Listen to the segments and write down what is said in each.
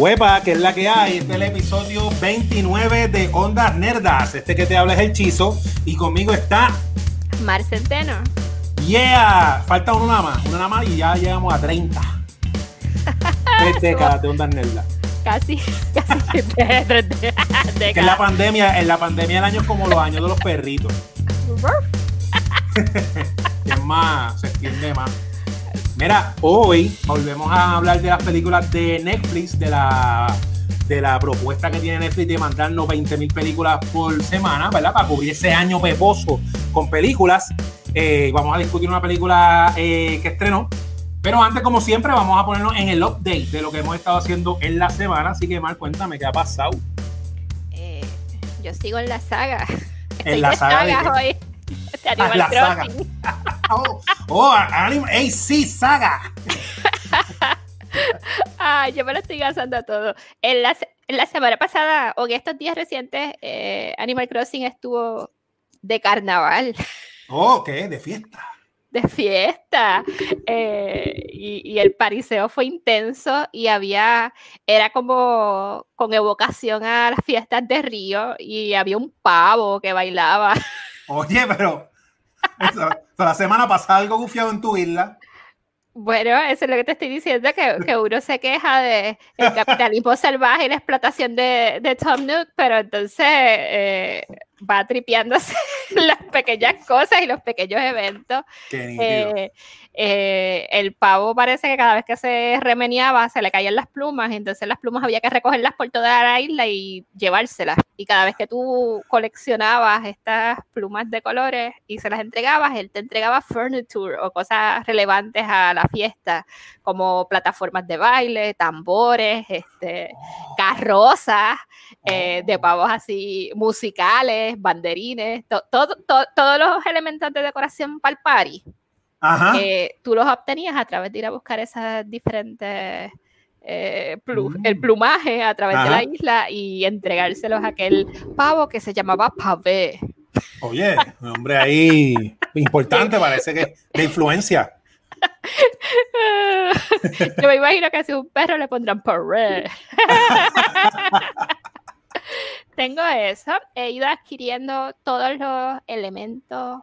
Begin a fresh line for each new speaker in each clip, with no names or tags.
Huepa, que es la que hay. Este es el episodio 29 de Ondas Nerdas. Este que te habla es el Chizo. Y conmigo está.
Mar Centeno.
Yeah. Falta uno nada más. Uno nada más y ya llegamos a 30. Tres décadas de Ondas Nerdas.
Casi, casi tres
décadas. En la pandemia, en la pandemia el año es como los años de los perritos. es más, se extiende más. Mira, hoy volvemos a hablar de las películas de Netflix, de la, de la propuesta que tiene Netflix de mandarnos 20 mil películas por semana, ¿verdad? Para cubrir ese año peposo con películas. Eh, vamos a discutir una película eh, que estrenó. Pero antes, como siempre, vamos a ponernos en el update de lo que hemos estado haciendo en la semana. Así que, Mar, cuéntame, ¿qué ha pasado?
Eh, yo sigo en la saga.
En la saga. hoy.
Ah, la saga.
oh, oh anime, hey, sí, saga.
Ay, yo me lo estoy gastando todo. En la, en la semana pasada, o en estos días recientes, eh, Animal Crossing estuvo de carnaval.
Oh, ¿qué? De fiesta.
De fiesta. Eh, y, y, el pariseo fue intenso y había, era como con evocación a las fiestas de Río y había un pavo que bailaba.
Oye, pero la semana pasada algo gufiado en tu isla.
Bueno, eso es lo que te estoy diciendo, que, que uno se queja de el capitalismo salvaje y la explotación de, de Tom Nook, pero entonces eh, va tripeándose las pequeñas cosas y los pequeños eventos.
Qué
eh, el pavo parece que cada vez que se remeniaba se le caían las plumas, entonces las plumas había que recogerlas por toda la isla y llevárselas. Y cada vez que tú coleccionabas estas plumas de colores y se las entregabas, él te entregaba furniture o cosas relevantes a la fiesta, como plataformas de baile, tambores, este, carrozas eh, de pavos así musicales, banderines, todos los elementos de decoración para el party eh, tú los obtenías a través de ir a buscar esas diferentes eh, el mm. plumaje a través de la isla y entregárselos a aquel pavo que se llamaba Pavé.
Oye, un hombre ahí importante, parece que de influencia.
Yo me imagino que si un perro le pondrán Pavé. Tengo eso, he ido adquiriendo todos los elementos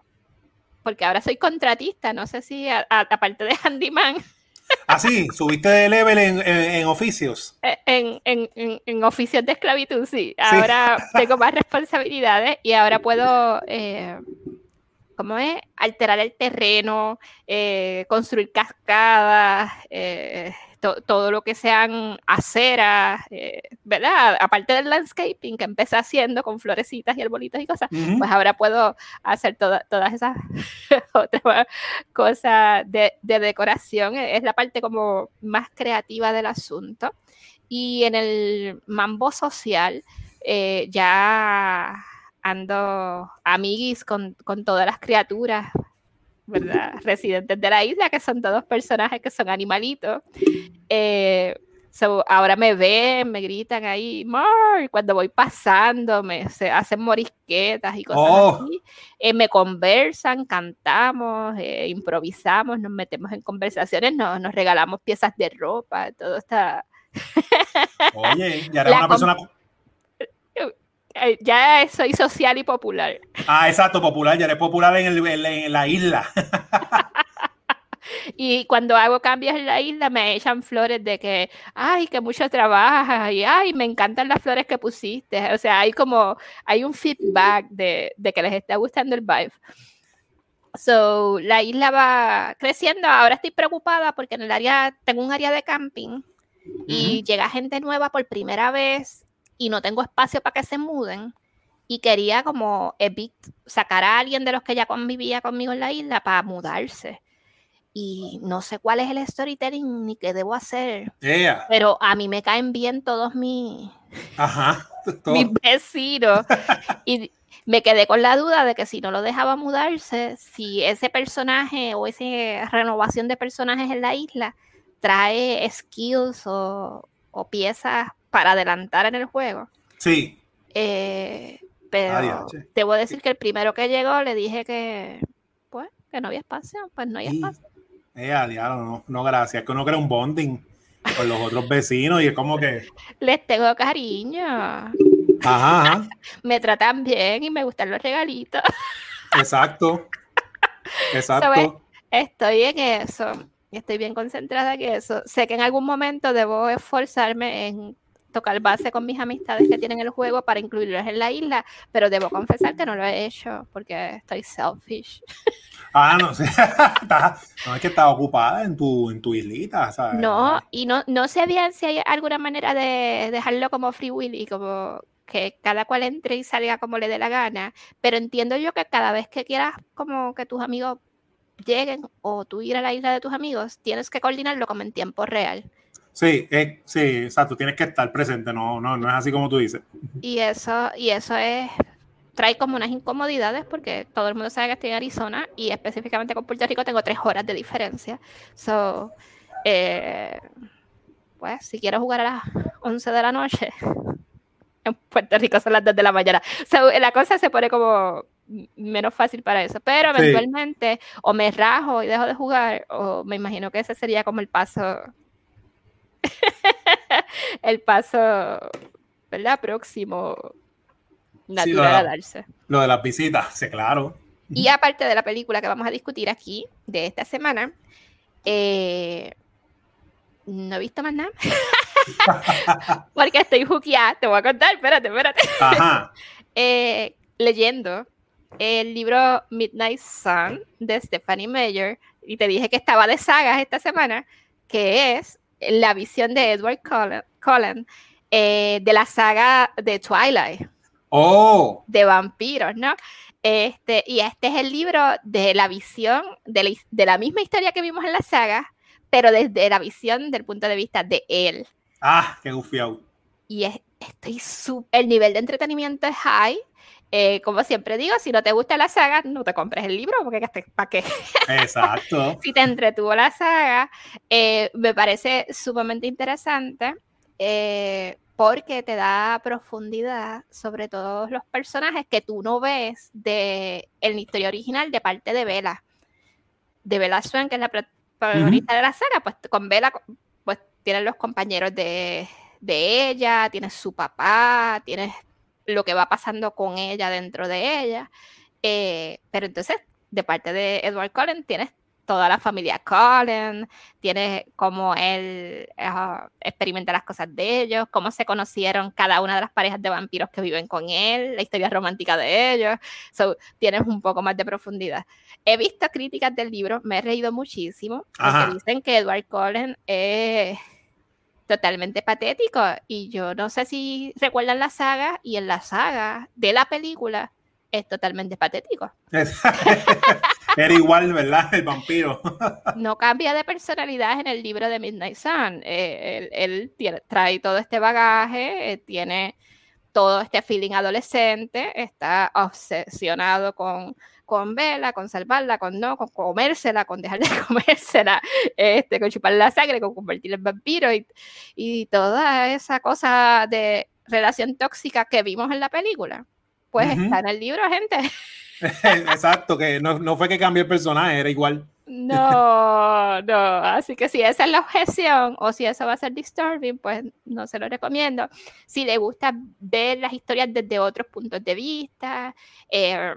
porque ahora soy contratista, no sé si aparte de handyman.
Ah, sí, subiste de level en, oficios.
Eh, en, oficios de esclavitud, sí. Ahora tengo más responsabilidades y ahora puedo, eh, ¿cómo es? Alterar el terreno, eh, construir cascadas, eh, todo lo que sean aceras, eh, ¿verdad? Aparte del landscaping que empecé haciendo con florecitas y arbolitos y cosas, pues ahora puedo hacer todas esas otras cosas de, decoración. Es la parte como más creativa del asunto. Y en el mambo social, eh, ya ando amiguis con, con todas las criaturas ¿verdad? Residentes de la isla, que son todos personajes que son animalitos. Eh, ahora me ven, me gritan ahí, Mar, cuando voy pasando, me se hacen morisquetas y cosas oh. así. Eh, me conversan, cantamos, eh, improvisamos, nos metemos en conversaciones, nos, nos regalamos piezas de ropa, todo está.
Oye, y ahora una persona
eh, ya soy social y popular.
Ah, exacto, popular, ya eres popular en, la isla.
y cuando hago cambios en la isla me echan flores de que, ay, que mucho trabajas, y ay, me encantan las flores que pusiste. O sea, hay como, hay un feedback de, que les está gustando el vibe. So, la isla va creciendo. Ahora estoy preocupada porque en el área, tengo un área de camping y llega gente nueva por primera vez y no tengo espacio para que se muden y quería como sacar a alguien de los que ya convivía conmigo en la isla para mudarse. Y no sé cuál es el storytelling ni qué debo hacer. Pero a mí me caen bien todos mis, mis vecinos. y me quedé con la duda de que si no lo dejaba mudarse, si ese personaje o esa renovación de personajes en la isla trae skills o, o piezas para adelantar en el juego.
Sí.
Eh, pero te voy a decir que el primero que llegó le dije que, pues, que no había espacio, pues no hay espacio.
Eh, no, no, gracias, que uno crea un bonding con los otros vecinos y es como que...
Les tengo cariño.
Ajá,
Me tratan bien y me gustan los regalitos.
Exacto. Exacto.
Estoy en eso. Estoy bien concentrada en eso. Sé que en algún momento debo esforzarme en tocar base con mis amistades que tienen el juego para incluirlos en la isla, pero debo confesar que no lo he hecho porque estoy selfish.
Ah, no sé. no es que estás ocupada en tu, en tu islita. ¿sabes?
No, y no, no sé bien si hay alguna manera de dejarlo como free will y como que cada cual entre y salga como le dé la gana, pero entiendo yo que cada vez que quieras como que tus amigos lleguen o tú ir a la isla de tus amigos, tienes que coordinarlo como en tiempo real.
Sí, eh, sí, exacto, tienes que estar presente, no, no, no es así como tú dices.
Y eso, y eso es, trae como unas incomodidades porque todo el mundo sabe que estoy en Arizona y específicamente con Puerto Rico tengo tres horas de diferencia. So, eh, pues si quiero jugar a las 11 de la noche, en Puerto Rico son las 2 de la mañana. So, la cosa se pone como menos fácil para eso, pero
Sí.
eventualmente o me rajo y dejo de jugar o me imagino que ese sería como el paso el paso ¿verdad? próximo natural
la-
a darse.
Lo de las visitas, sí, claro.
Y aparte de la película que vamos a discutir aquí de esta semana, eh, no he visto más nada. Porque estoy juqueada, te voy a contar, espérate, espérate.
Ajá.
Eh, leyendo el libro Midnight Sun de Stephanie Meyer, y te dije que estaba de sagas esta semana, que es la visión de Edward Cullen, Cullen, eh, de la saga de Twilight,
Oh,
de vampiros, ¿no? Este, y este es el libro de la visión de la, de la misma historia que vimos en la saga, pero desde la visión del punto de vista de él.
ah, qué gufiado.
y es- estoy súper, el nivel de entretenimiento es high. Eh, como siempre digo, si no te gusta la saga, no te compres el libro, porque ¿para qué?
Exacto.
si te entretuvo la saga, eh, me parece sumamente interesante eh, porque te da profundidad sobre todos los personajes que tú no ves de, la historia original de parte de Bella. De Bella Swan, que es la pro- protagonista de la saga, pues con Bella pues tienes los compañeros de, de ella, tienes su papá, tienes lo que va pasando con ella dentro de ella. eh, pero entonces, de parte de Edward Cullen, tienes toda la familia Cullen, tienes cómo él ah, experimenta las cosas de ellos, cómo se conocieron cada una de las parejas de vampiros que viven con él, la historia romántica de ellos. So, tienes un poco más de profundidad. He visto críticas del libro, me he reído muchísimo, porque dicen que Edward Cullen es totalmente patético. Y yo no sé si recuerdan la saga, y en la saga de la película es totalmente patético.
Era igual, ¿verdad? El vampiro.
No cambia de personalidad en el libro de Midnight Sun. Eh, él él tiene- trae todo este bagaje, eh, tiene todo este feeling adolescente, está obsesionado con, con Bella, con salvarla, con no, con comérsela, con dejar de comérsela, este, con chupar la sangre, con convertirla en vampiro y, y toda esa cosa de relación tóxica que vimos en la película. Pues está en el libro, gente.
Exacto, que no, no fue que cambió el personaje, era igual.
No, no. Así que si esa es la objeción o si eso va a ser disturbing, pues no se lo recomiendo. Si le gusta ver las historias desde otros puntos de vista, eh,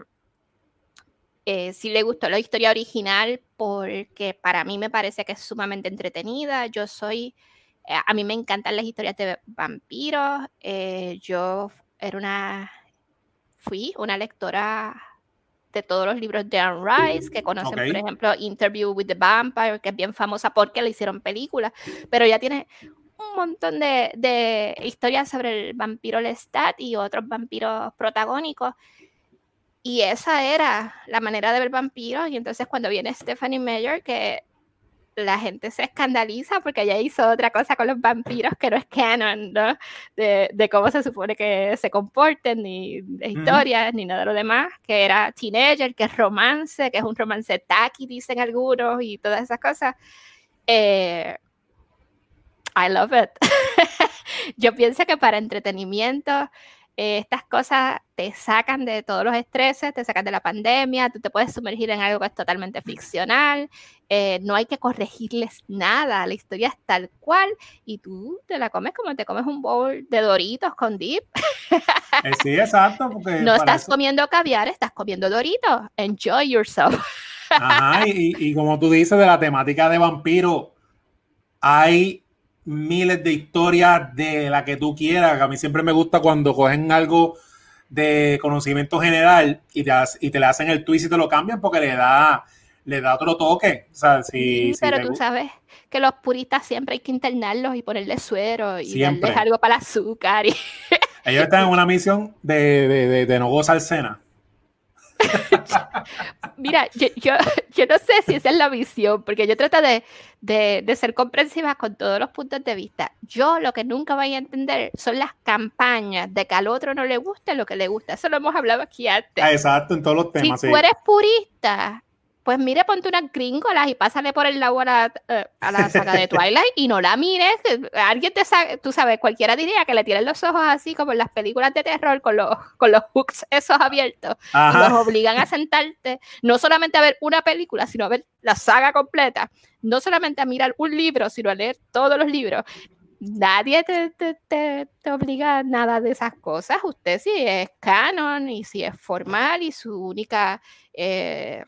eh, si le gustó la historia original, porque para mí me parece que es sumamente entretenida. Yo soy, eh, a mí me encantan las historias de vampiros. eh, yo era una, fui una lectora de todos los libros de Anne Rice, que conocen,
Ok.
por ejemplo, Interview with the Vampire, que es bien famosa porque le hicieron película, pero ya tiene un montón de, de historias sobre el vampiro Lestat y otros vampiros protagónicos. Y esa era la manera de ver vampiros. Y entonces cuando viene Stephanie Meyer, que la gente se escandaliza porque ella hizo otra cosa con los vampiros que no es canon, ¿no? De, de cómo se supone que se comporten, ni de historias, ni nada de lo demás, que era teenager, que es romance, que es un romance tacky, dicen algunos, y todas esas cosas. Eh, I love it. Yo pienso que para entretenimiento eh, estas cosas te sacan de todos los estreses, te sacan de la pandemia, tú te puedes sumergir en algo que es totalmente ficcional, eh, no hay que corregirles nada, la historia es tal cual y tú te la comes como te comes un bowl de doritos con dip.
Eh, sí, exacto.
no estás comiendo caviar, estás comiendo doritos. Enjoy yourself.
Ajá, y, y como tú dices de la temática de vampiro, hay miles de historias de la que tú quieras. A mí siempre me gusta cuando cogen algo de conocimiento general y te, y te le hacen el twist y te lo cambian porque le da, le da otro toque. sí,
pero tú sabes que los puristas siempre hay que internarlos y ponerle suero y darles algo para el azúcar.
Ellos están en una misión de, de, de no gozar cena.
Mira, yo, yo, no sé si esa es la visión, porque yo trato de, de, ser comprensiva con todos los puntos de vista. Yo lo que nunca voy a entender son las campañas de que al otro no le guste lo que le gusta. Eso lo hemos hablado aquí antes.
Ah, exacto, en todos los temas.
Si tú eres purista pues mire, ponte unas gringolas y pásale por el lado a la, eh, saga de Twilight y no la mires. Alguien te sabe, tú sabes, cualquiera diría que le tienen los ojos así como en las películas de terror con los, con los hooks esos abiertos. Y los obligan a sentarte, no solamente a ver una película, sino a ver la saga completa. No solamente a mirar un libro, sino a leer todos los libros nadie te, te, te, obliga a nada de esas cosas. Usted si es canon y si es formal y su única eh,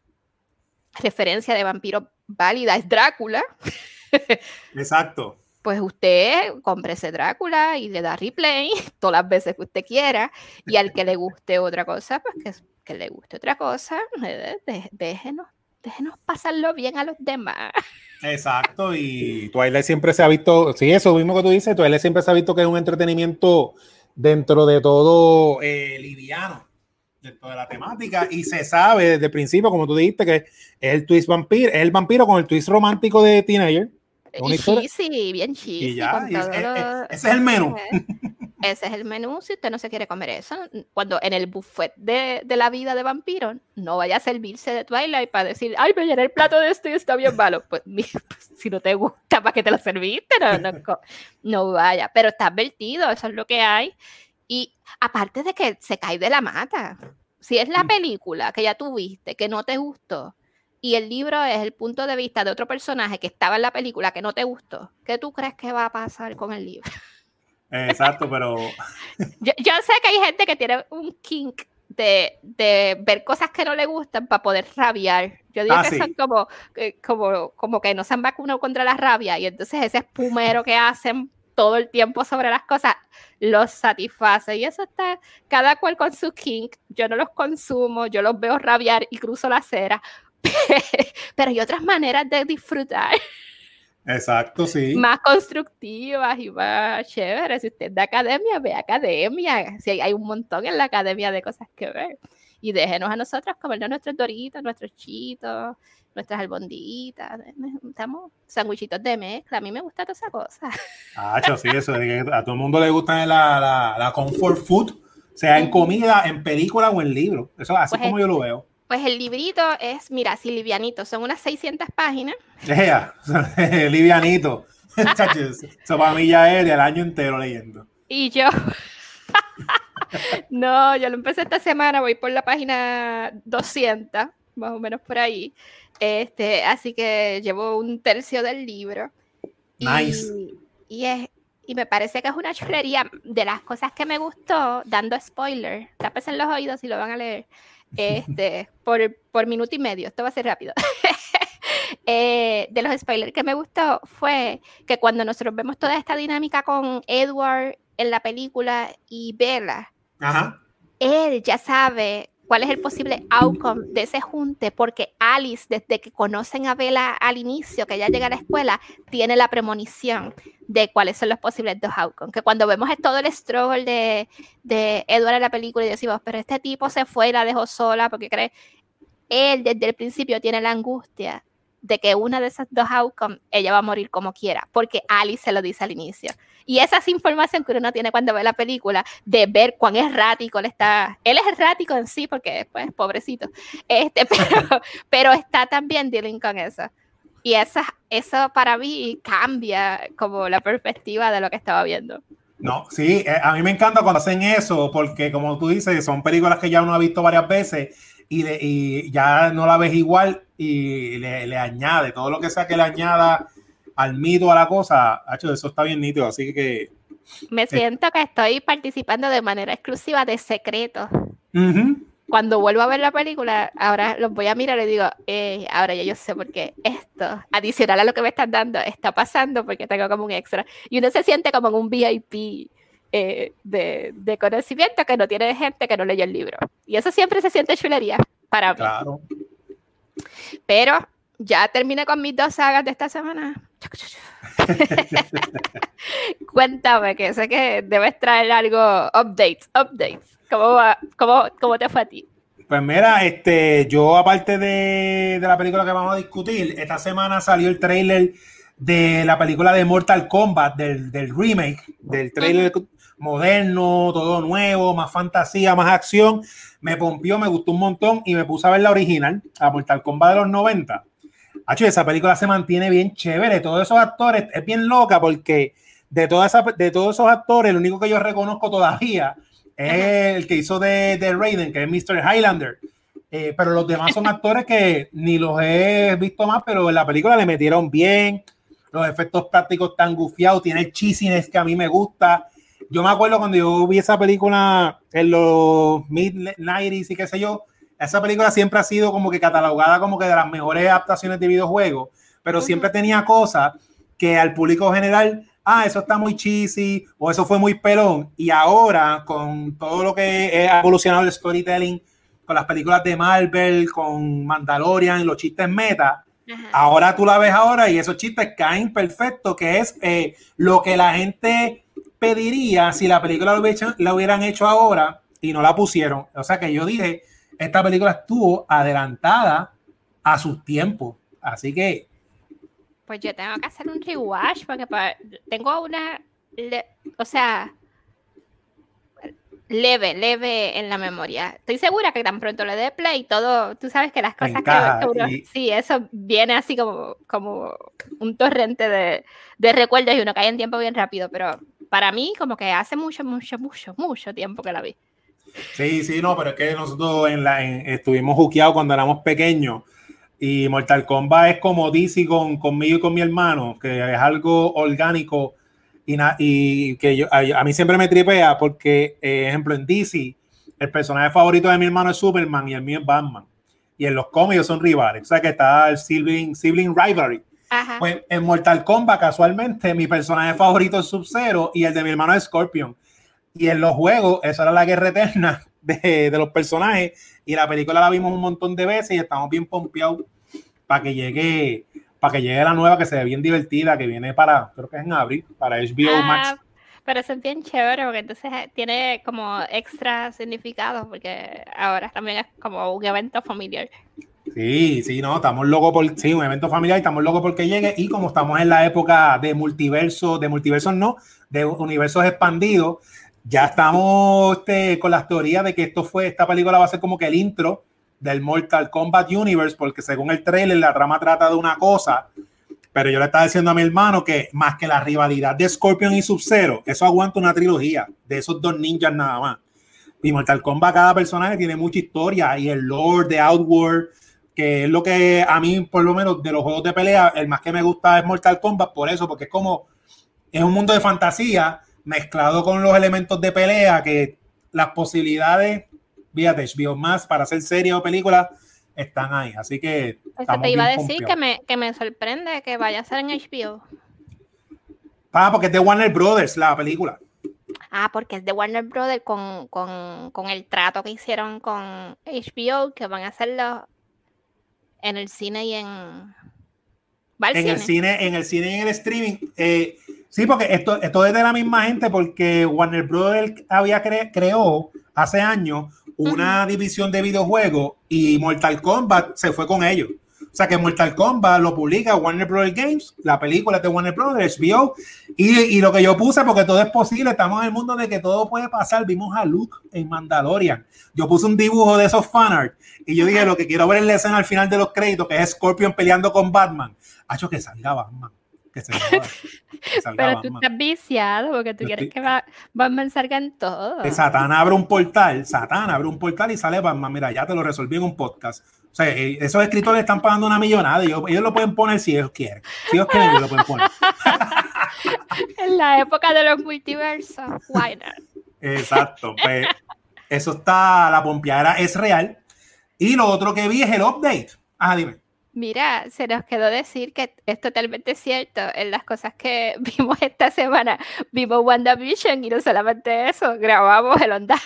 referencia de vampiro válida es Drácula.
Exacto.
Pues usted compre ese Drácula y le da replay todas las veces que usted quiera. Y al que le guste otra cosa, pues que, le guste otra cosa, eh, déjenos, déjenos pasarlo bien a los demás.
Exacto, y Twilight siempre se ha visto, sí, eso mismo que tú dices, Twilight siempre se ha visto que es un entretenimiento dentro de todo eh, liviano dentro de la temática y se sabe desde el principio, como tú dijiste, que es el twist vampiro, es el vampiro con el twist romántico de Teenager.
Sí, bien cheesy.
ese es el menú.
Ese es el menú si usted no se quiere comer eso. Cuando en el buffet de, de la vida de vampiro no vaya a servirse de Twilight para decir, ay, me llené el plato de esto y está bien malo. Pues, si no te gusta, ¿para qué te lo serviste? No, no, no vaya. Pero está advertido, eso es lo que hay. Y aparte de que se cae de la mata, si es la mm. película que ya tuviste, que no te gustó, y el libro es el punto de vista de otro personaje que estaba en la película que no te gustó, ¿qué tú crees que va a pasar con el libro?
Exacto, pero...
yo, sé que hay gente que tiene un kink de, ver cosas que no le gustan para poder rabiar. Yo digo ah, que son como, como, como que no se han vacunado contra la rabia y entonces ese espumero que hacen todo el tiempo sobre las cosas, los satisface. Y eso está cada cual con su kink. Yo no los consumo, yo los veo rabiar y cruzo la acera. Pero hay otras maneras de disfrutar.
Exacto, sí.
Más constructivas y más chéveres. Si usted es de academia, ve academia. Si hay un montón en la academia de cosas que ver. Y déjenos a nosotros comernos nuestros doritos, nuestros chitos, nuestras albondiguitas, estamos sandwichitos de mezcla, a mí me gusta toda esa cosa.
Ah, sí, eso, a todo el mundo le gusta la, la, la comfort food, sea en comida, en película o en libro, eso así pues como yo lo veo.
Pues el librito es, mira, así livianito, son unas 600 páginas.
Yeah, livianito. Eso para mí ya es el año entero leyendo.
Y yo, no, yo lo empecé esta semana, voy por la página 200, más o menos por ahí. Este, así que llevo un tercio del libro.
Nice.
Y, es, y me parece que es una chulería de las cosas que me gustó, dando spoiler. en los oídos y lo van a leer. Este, por, por minuto y medio. Esto va a ser rápido. Eh, de los spoilers que me gustó fue que cuando nosotros vemos toda esta dinámica con Edward en la película y Bella, él ya sabe cuál es el posible outcome de ese junte, porque Alice, desde que conocen a Bella al inicio, que ella llega a la escuela, tiene la premonición de cuáles son los posibles dos outcomes. Que cuando vemos todo el struggle de, de Edward en la película y decimos, pero este tipo se fue y la dejó sola porque cree, él desde el principio tiene la angustia de que una de esas dos outcomes ella va a morir como quiera, porque Alice se lo dice al inicio. Y esa es información que uno tiene cuando ve la película, de ver cuán errático él está. Él es errático en sí, porque pues pobrecito. Este, pero, pero está también dealing con eso. Y esa, eso para mí cambia como la perspectiva de lo que estaba viendo.
No, sí, eh, a mí me encanta cuando hacen eso, porque como tú dices, son películas que ya uno ha visto varias veces y, y ya no la ves igual y le, le, añade todo lo que sea que le añada al mito, a la cosa, hecho eso está bien nítido, así que...
Me siento que estoy participando de manera exclusiva de secretos. Cuando vuelvo a ver la película, ahora los voy a mirar y digo, eh, ahora ya yo sé por qué esto, adicional a lo que me están dando, está pasando porque tengo como un extra. Y uno se siente como en un VIP eh, de, de, conocimiento que no tiene gente que no leyó el libro. Y eso siempre se siente chulería para mí. Claro. Pero ya terminé con mis dos sagas de esta semana. Cuéntame, que sé que debes traer algo, updates, updates. ¿Cómo, va, cómo, cómo te fue a ti?
Pues mira, este, yo aparte de, de, la película que vamos a discutir, esta semana salió el trailer de la película de Mortal Kombat, del, del remake, del trailer moderno, todo nuevo, más fantasía, más acción. Me pompió, me gustó un montón y me puse a ver la original, a Mortal Kombat de los 90 esa película se mantiene bien chévere. Todos esos actores es bien loca porque de, toda esa, de todos esos actores, el único que yo reconozco todavía es el que hizo de, de Raiden, que es Mr. Highlander. Eh, pero los demás son actores que ni los he visto más, pero en la película le metieron bien. Los efectos prácticos están gufiados, tiene cheesiness que a mí me gusta. Yo me acuerdo cuando yo vi esa película en los mid-90s y qué sé yo, esa película siempre ha sido como que catalogada como que de las mejores adaptaciones de videojuegos, pero siempre tenía cosas que al público general, ah, eso está muy cheesy o eso fue muy pelón. Y ahora, con todo lo que ha evolucionado el storytelling, con las películas de Marvel, con Mandalorian, los chistes meta, ahora tú la ves ahora y esos chistes caen perfecto, que es eh, lo que la gente pediría si la película lo hubieran hecho ahora y no la pusieron. O sea que yo dije, esta película estuvo adelantada a sus tiempos. Así que.
Pues yo tengo que hacer un rewatch porque tengo una. o sea. Leve, leve en la memoria. Estoy segura que tan pronto le dé play, todo, tú sabes que las cosas que sí, eso viene así como, como un torrente de, de recuerdos y uno cae en tiempo bien rápido, pero para mí como que hace mucho, mucho, mucho, mucho tiempo que la vi.
Sí, sí, no, pero es que nosotros en la, estuvimos juqueados cuando éramos pequeños y Mortal Kombat es como DC con, conmigo y con mi hermano, que es algo orgánico y, y que yo, a, mí siempre me tripea porque, eh, ejemplo, en DC, el personaje favorito de mi hermano es Superman y el mío es Batman. Y en los cómics son rivales, o sea que está el sibling, sibling rivalry. Pues en Mortal Kombat, casualmente, mi personaje favorito es Sub-Zero y el de mi hermano es Scorpion. Y en los juegos, esa era la guerra eterna de, de, los personajes. Y la película la vimos un montón de veces y estamos bien pompeados para que llegue para que llegue la nueva que se ve bien divertida, que viene para, creo que es en abril, para HBO ah, Max.
Pero eso es bien chévere porque entonces tiene como extra significado porque ahora también es como un evento familiar.
Sí, sí, no, estamos locos por, sí, un evento familiar y estamos locos porque llegue y como estamos en la época de multiverso, de multiversos no, de universos expandidos, ya estamos este, con las teorías de que esto fue, esta película va a ser como que el intro del Mortal Kombat Universe, porque según el trailer la trama trata de una cosa, pero yo le estaba diciendo a mi hermano que más que la rivalidad de Scorpion y Sub-Zero, eso aguanta una trilogía de esos dos ninjas nada más. Y Mortal Kombat, cada personaje tiene mucha historia y el Lord de Outward, que es lo que a mí, por lo menos de los juegos de pelea, el más que me gusta es Mortal Kombat, por eso, porque es como, es un mundo de fantasía, mezclado con los elementos de pelea, que las posibilidades, fíjate, HBO más para hacer serie o película están ahí. Así que.
te iba a decir que me, que me, sorprende que vaya a ser en HBO.
Ah, porque es de Warner Brothers la película.
Ah, porque es de Warner Brothers con, con, con el trato que hicieron con HBO, que van a hacerlo en el cine y en.
En el cine, en el cine y en el streaming. Eh, Sí, porque esto, esto es de la misma gente, porque Warner Brothers había creó hace años una división de videojuegos y Mortal Kombat se fue con ellos. O sea que Mortal Kombat lo publica Warner Brothers Games, la película de Warner Brothers, HBO, y, y, lo que yo puse, porque todo es posible, estamos en el mundo de que todo puede pasar. Vimos a Luke en Mandalorian. Yo puse un dibujo de esos fanart y yo dije, lo que quiero ver en la escena al final de los créditos, que es Scorpion peleando con Batman. Ha hecho que salga Batman Que se joda.
Pero tú estás viciado porque tú quieres que va, Batman salga en todo.
Satán abre un portal, Satán abre un portal y sale Batman. Mira, ya te lo resolví en un podcast. O sea, eh, esos escritores están pagando una millonada y ellos, lo pueden poner si ellos quieren. Si ellos quieren, ellos lo pueden poner.
en la época de los multiversos, why
Exacto. Pues eso está, la pompeadera es real. Y lo otro que vi es el update. Ah, dime.
Mira, se nos quedó decir que es totalmente cierto en las cosas que vimos esta semana. Vimos WandaVision y no solamente eso, grabamos el Onda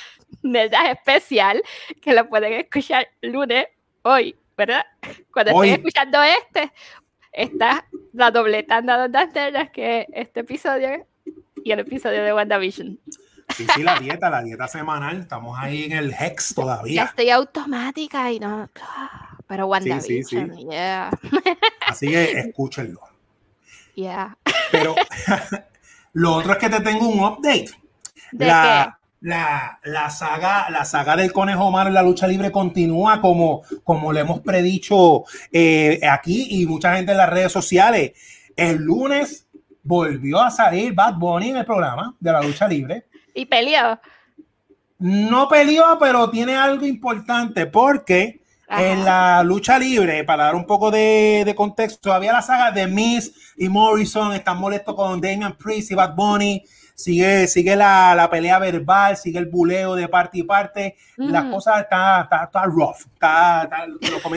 Nerdas especial que lo pueden escuchar lunes, hoy, ¿verdad? Cuando estoy escuchando este, está la doble tanda de Ondas Nerdas que este episodio y el episodio de WandaVision.
Sí, sí, la dieta, la dieta semanal. Estamos ahí en el Hex todavía. Ya
estoy automática y no. Pero WandaVision, sí, yeah.
Así que escúchenlo.
Yeah.
Pero lo otro es que te tengo un update. ¿De la, qué? La, la, saga, la saga del conejo malo en la lucha libre continúa como, como le hemos predicho eh, aquí y mucha gente en las redes sociales. El lunes volvió a salir Bad Bunny en el programa de la lucha libre.
Y peleó.
No peleó, pero tiene algo importante porque en la lucha libre, para dar un poco de, contexto, había la saga de Miss y Morrison, están molestos con Damian Priest y Bad Bunny, sigue, sigue la, pelea verbal, sigue el buleo de parte y parte, las cosas están está, rough,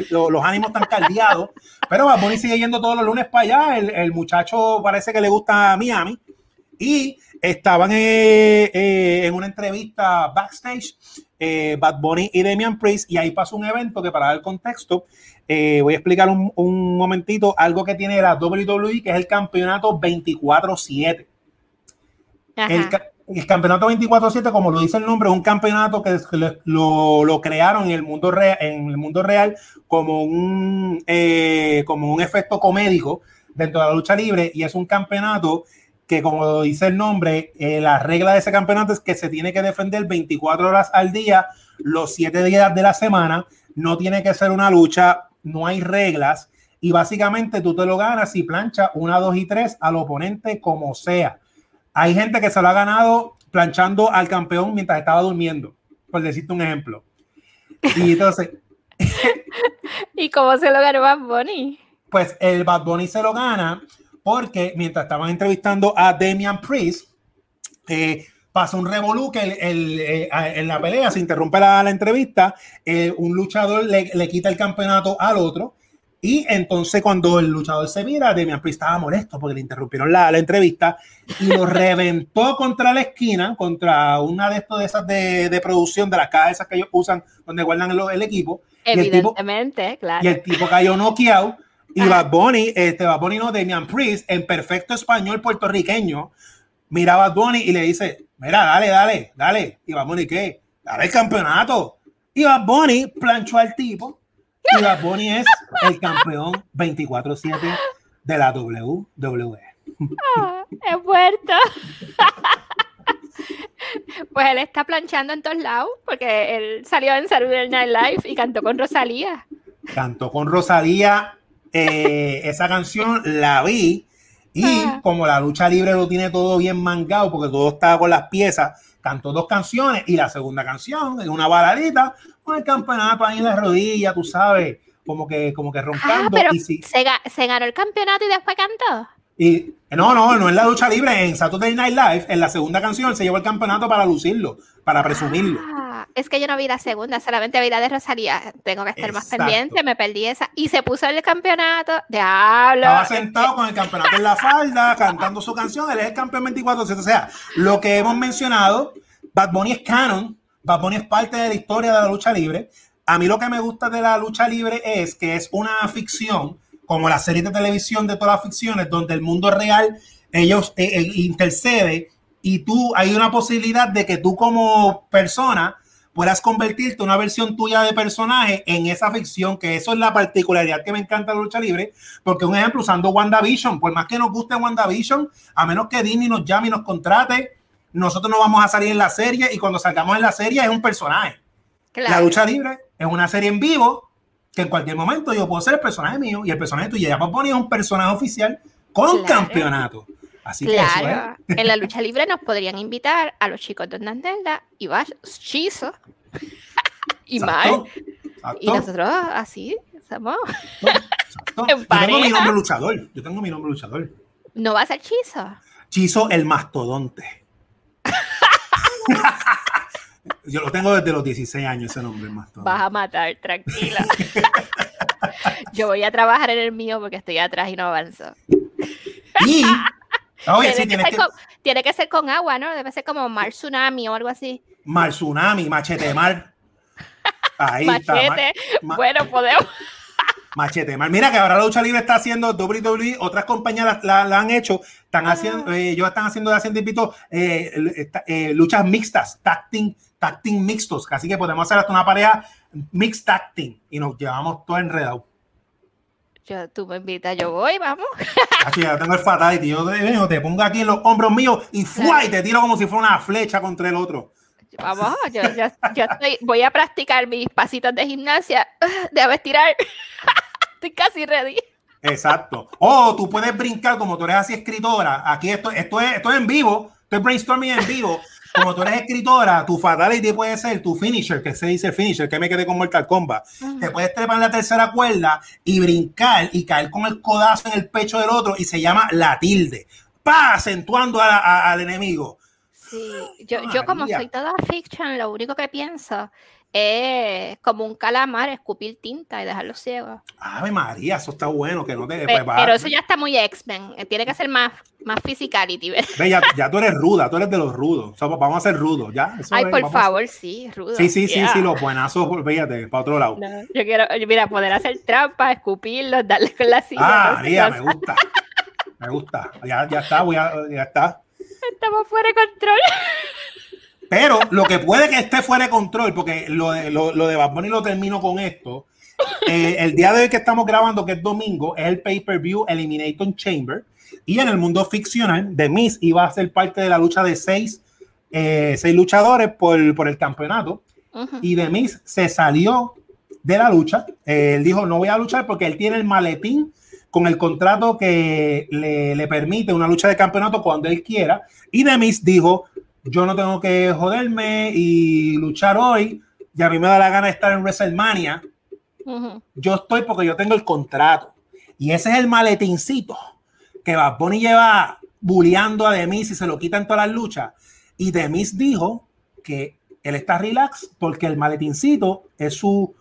los, ánimos están caldeados, pero Bad Bunny sigue yendo todos los lunes para allá, el, el muchacho parece que le gusta Miami, y estaban eh, eh, en una entrevista backstage eh, Bad Bunny y Damian Priest y ahí pasó un evento que para dar contexto voy a explicar un, momentito algo que tiene la WWE que es el campeonato 24-7 el, campeonato 24-7 como lo dice el nombre es un campeonato que lo, crearon en el mundo real, en el mundo real como un, como un efecto comédico dentro de la lucha libre y es un campeonato que como dice el nombre, eh, la regla de ese campeonato es que se tiene que defender 24 horas al día, los 7 días de la semana, no tiene que ser una lucha, no hay reglas y básicamente tú te lo ganas y plancha una, dos y tres al oponente como sea. Hay gente que se lo ha ganado planchando al campeón mientras estaba durmiendo, por decirte un ejemplo. Y entonces...
¿Y cómo se lo ganó Bad Bunny?
Pues el Bad Bunny se lo gana porque mientras estaban entrevistando a Damian Priest, eh, pasa un revolú que eh, en la pelea se interrumpe la, entrevista, eh, un luchador le, quita el campeonato al otro. Y entonces cuando el luchador se mira, Damian Priest estaba molesto porque le interrumpieron la, entrevista y lo reventó contra la esquina, contra una de estas de esas de, producción, de las cajas esas que ellos usan donde guardan el, el equipo.
Evidentemente, claro.
Y el tipo cayó noqueado y Bad Bunny, este Bad Bunny no, Damian Priest, en perfecto español puertorriqueño, mira a Bad Bunny y le dice, mira, dale, dale, dale. Y Bad Bunny, ¿qué? Dale el campeonato. Y Bad Bunny planchó al tipo. Y Bad Bunny es el campeón 24-7 de la WWE.
Ah, es muerto. pues él está planchando en todos lados porque él salió en Saturday Night Live y cantó con Rosalía.
Cantó con Rosalía eh, esa canción la vi y como la lucha libre lo tiene todo bien mangado porque todo está con las piezas, cantó dos canciones y la segunda canción es una baladita con el campeonato ahí en la rodilla, tú sabes, como que, como que roncando.
Ah, se, ganó el campeonato y después cantó.
Y no, no, no en la lucha libre, en Saturday Night Live, en la segunda canción se llevó el campeonato para lucirlo, para presumirlo.
Ah, es que yo no vi la segunda, solamente vi la de Rosalía. Tengo que estar más pendiente, me perdí esa. Y se puso el campeonato. Diablo.
Estaba sentado con el campeonato en la falda, cantando su canción. Él es el campeón 24 O sea, lo que hemos mencionado, Bad Bunny es canon. Bad Bunny es parte de la historia de la lucha libre. A mí lo que me gusta de la lucha libre es que es una ficción, como la serie de televisión de todas las ficciones, donde el mundo real ellos eh, eh, intercede y tú hay una posibilidad de que tú como persona puedas convertirte una versión tuya de personaje en esa ficción, que eso es la particularidad que me encanta de la lucha libre, porque un ejemplo, usando WandaVision, por más que nos guste WandaVision, a menos que Disney nos llame y nos contrate, nosotros no vamos a salir en la serie y cuando salgamos en la serie es un personaje. La lucha libre es una serie en vivo que en cualquier momento yo puedo ser el personaje mío y el personaje tuyo. Ya Paponi es un personaje oficial con campeonato. Así que eso,
¿eh? en la lucha libre nos podrían invitar a los chicos de Nandela y vas Chizo y Mal. Y nosotros así somos.
Yo tengo mi nombre luchador. Yo tengo mi nombre luchador.
¿No va a ser Chizo?
Chizo el mastodonte. Yo lo tengo desde los 16 años ese nombre, mastodonte.
Vas a matar, tranquila. Yo voy a trabajar en el mío porque estoy atrás y no avanzo.
Y
Oye, tiene, que, tiene que ser con agua, ¿no? Debe ser como mar tsunami o algo así.
Mar tsunami, machete mar.
Ahí machete. bueno, podemos.
Machete mal. Mira que ahora la lucha libre está haciendo WWE, otras compañías la, han hecho, están ah. haciendo, eh, ellos están haciendo, haciendo invito, eh, eh, luchas mixtas, tacting, tacting mixtos, así que podemos hacer hasta una pareja mixed tacting y nos llevamos todo enredado.
Yo, tú me invitas, yo voy, vamos.
Así ya tengo el fatality, yo te, te pongo aquí en los hombros míos y ¡fua! y te tiro como si fuera una flecha contra el otro.
Vamos, yo, estoy, voy a practicar mis pasitos de gimnasia. Déjame estirar. estoy casi ready.
Exacto. O tú puedes brincar como tú eres así escritora. Aquí esto, esto, es, esto es en vivo. Estoy brainstorming en vivo. Como tú eres escritora, tu fatality puede ser tu finisher, que se dice finisher, que me quedé con Mortal Kombat. Te puedes trepar en la tercera cuerda y brincar y caer con el codazo en el pecho del otro y se llama la tilde. ¡Pah! Acentuando al enemigo.
Sí, yo, yo como soy toda fiction, lo único que pienso es como un calamar, escupir tinta y dejarlo ciego.
Ave María, eso está bueno, que no te...
Pues, pero, eso ya está muy X-Men, eh, tiene que ser más, más physicality.
Ve, ya, ya, tú eres ruda, tú eres de los rudos, vamos a ser rudos, ¿ya?
Ay, por favor, sí, rudo.
Sí, sí, sí, sí, los buenazos, fíjate, para otro lado.
yo quiero, mira, poder hacer trampa, escupirlos, darle con la silla.
Ah, María, me gusta, me gusta, ya, ya está, voy a, ya está.
Estamos fuera de control.
Pero lo que puede que esté fuera de control, porque lo de, lo, lo de Bad Bunny lo termino con esto. Eh, el día de hoy que estamos grabando, que es domingo, es el pay-per-view Elimination Chamber. Y en el mundo ficcional, The Miz iba a ser parte de la lucha de seis, eh, seis luchadores por, por, el campeonato. Y The Miz se salió de la lucha. Eh, él dijo, no voy a luchar porque él tiene el maletín con el contrato que le, le, permite una lucha de campeonato cuando él quiera. Y Demis dijo, yo no tengo que joderme y luchar hoy, y a mí me da la gana de estar en WrestleMania. Yo estoy porque yo tengo el contrato. Y ese es el maletincito que Bad Bunny lleva bulleando a Demis y se lo quita en todas las luchas. Y Demis dijo que él está relax porque el maletincito es su,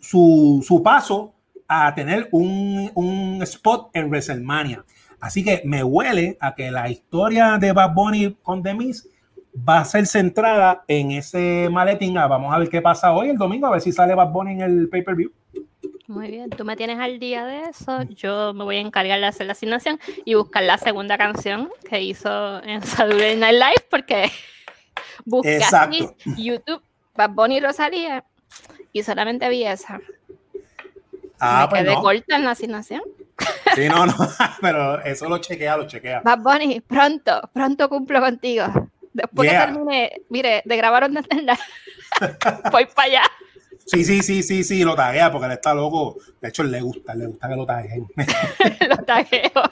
su, su paso a tener un, un, spot en WrestleMania. Así que me huele a que la historia de Bad Bunny con The Miz va a ser centrada en ese maletín. Ah, vamos a ver qué pasa hoy, el domingo, a ver si sale Bad Bunny en el pay-per-view.
Muy bien, tú me tienes al día de eso. Yo me voy a encargar de hacer la asignación y buscar la segunda canción que hizo en Saturday Night Live porque busqué YouTube Bad Bunny Rosalía y solamente vi esa. Ah, me pues corta en la asignación.
Sí, no, no, pero eso lo chequea, lo chequea.
Bad Bunny, pronto, pronto cumplo contigo. Después que termine, mire, de grabar onda voy para allá.
Sí, sí, sí, sí, sí, lo taguea porque él está loco. De hecho, le gusta, le gusta que lo tagueen.
lo tagueo.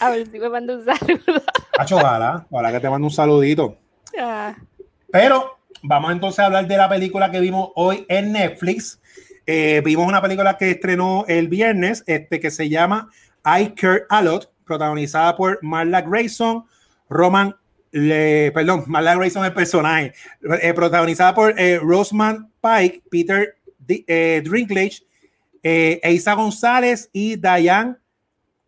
A ver si me manda un saludo.
Hacho, ojalá, ojalá que te mande un saludito. Pero vamos entonces a hablar de la película que vimos hoy en Netflix. Eh, vimos una película que estrenó el viernes, este, que se llama I Care a Lot, protagonizada por Marla Grayson, Roman, perdón, Marla Grayson el personaje, eh, protagonizada por eh, Roseman Pike, Peter Drinklage, Eisa González y Diane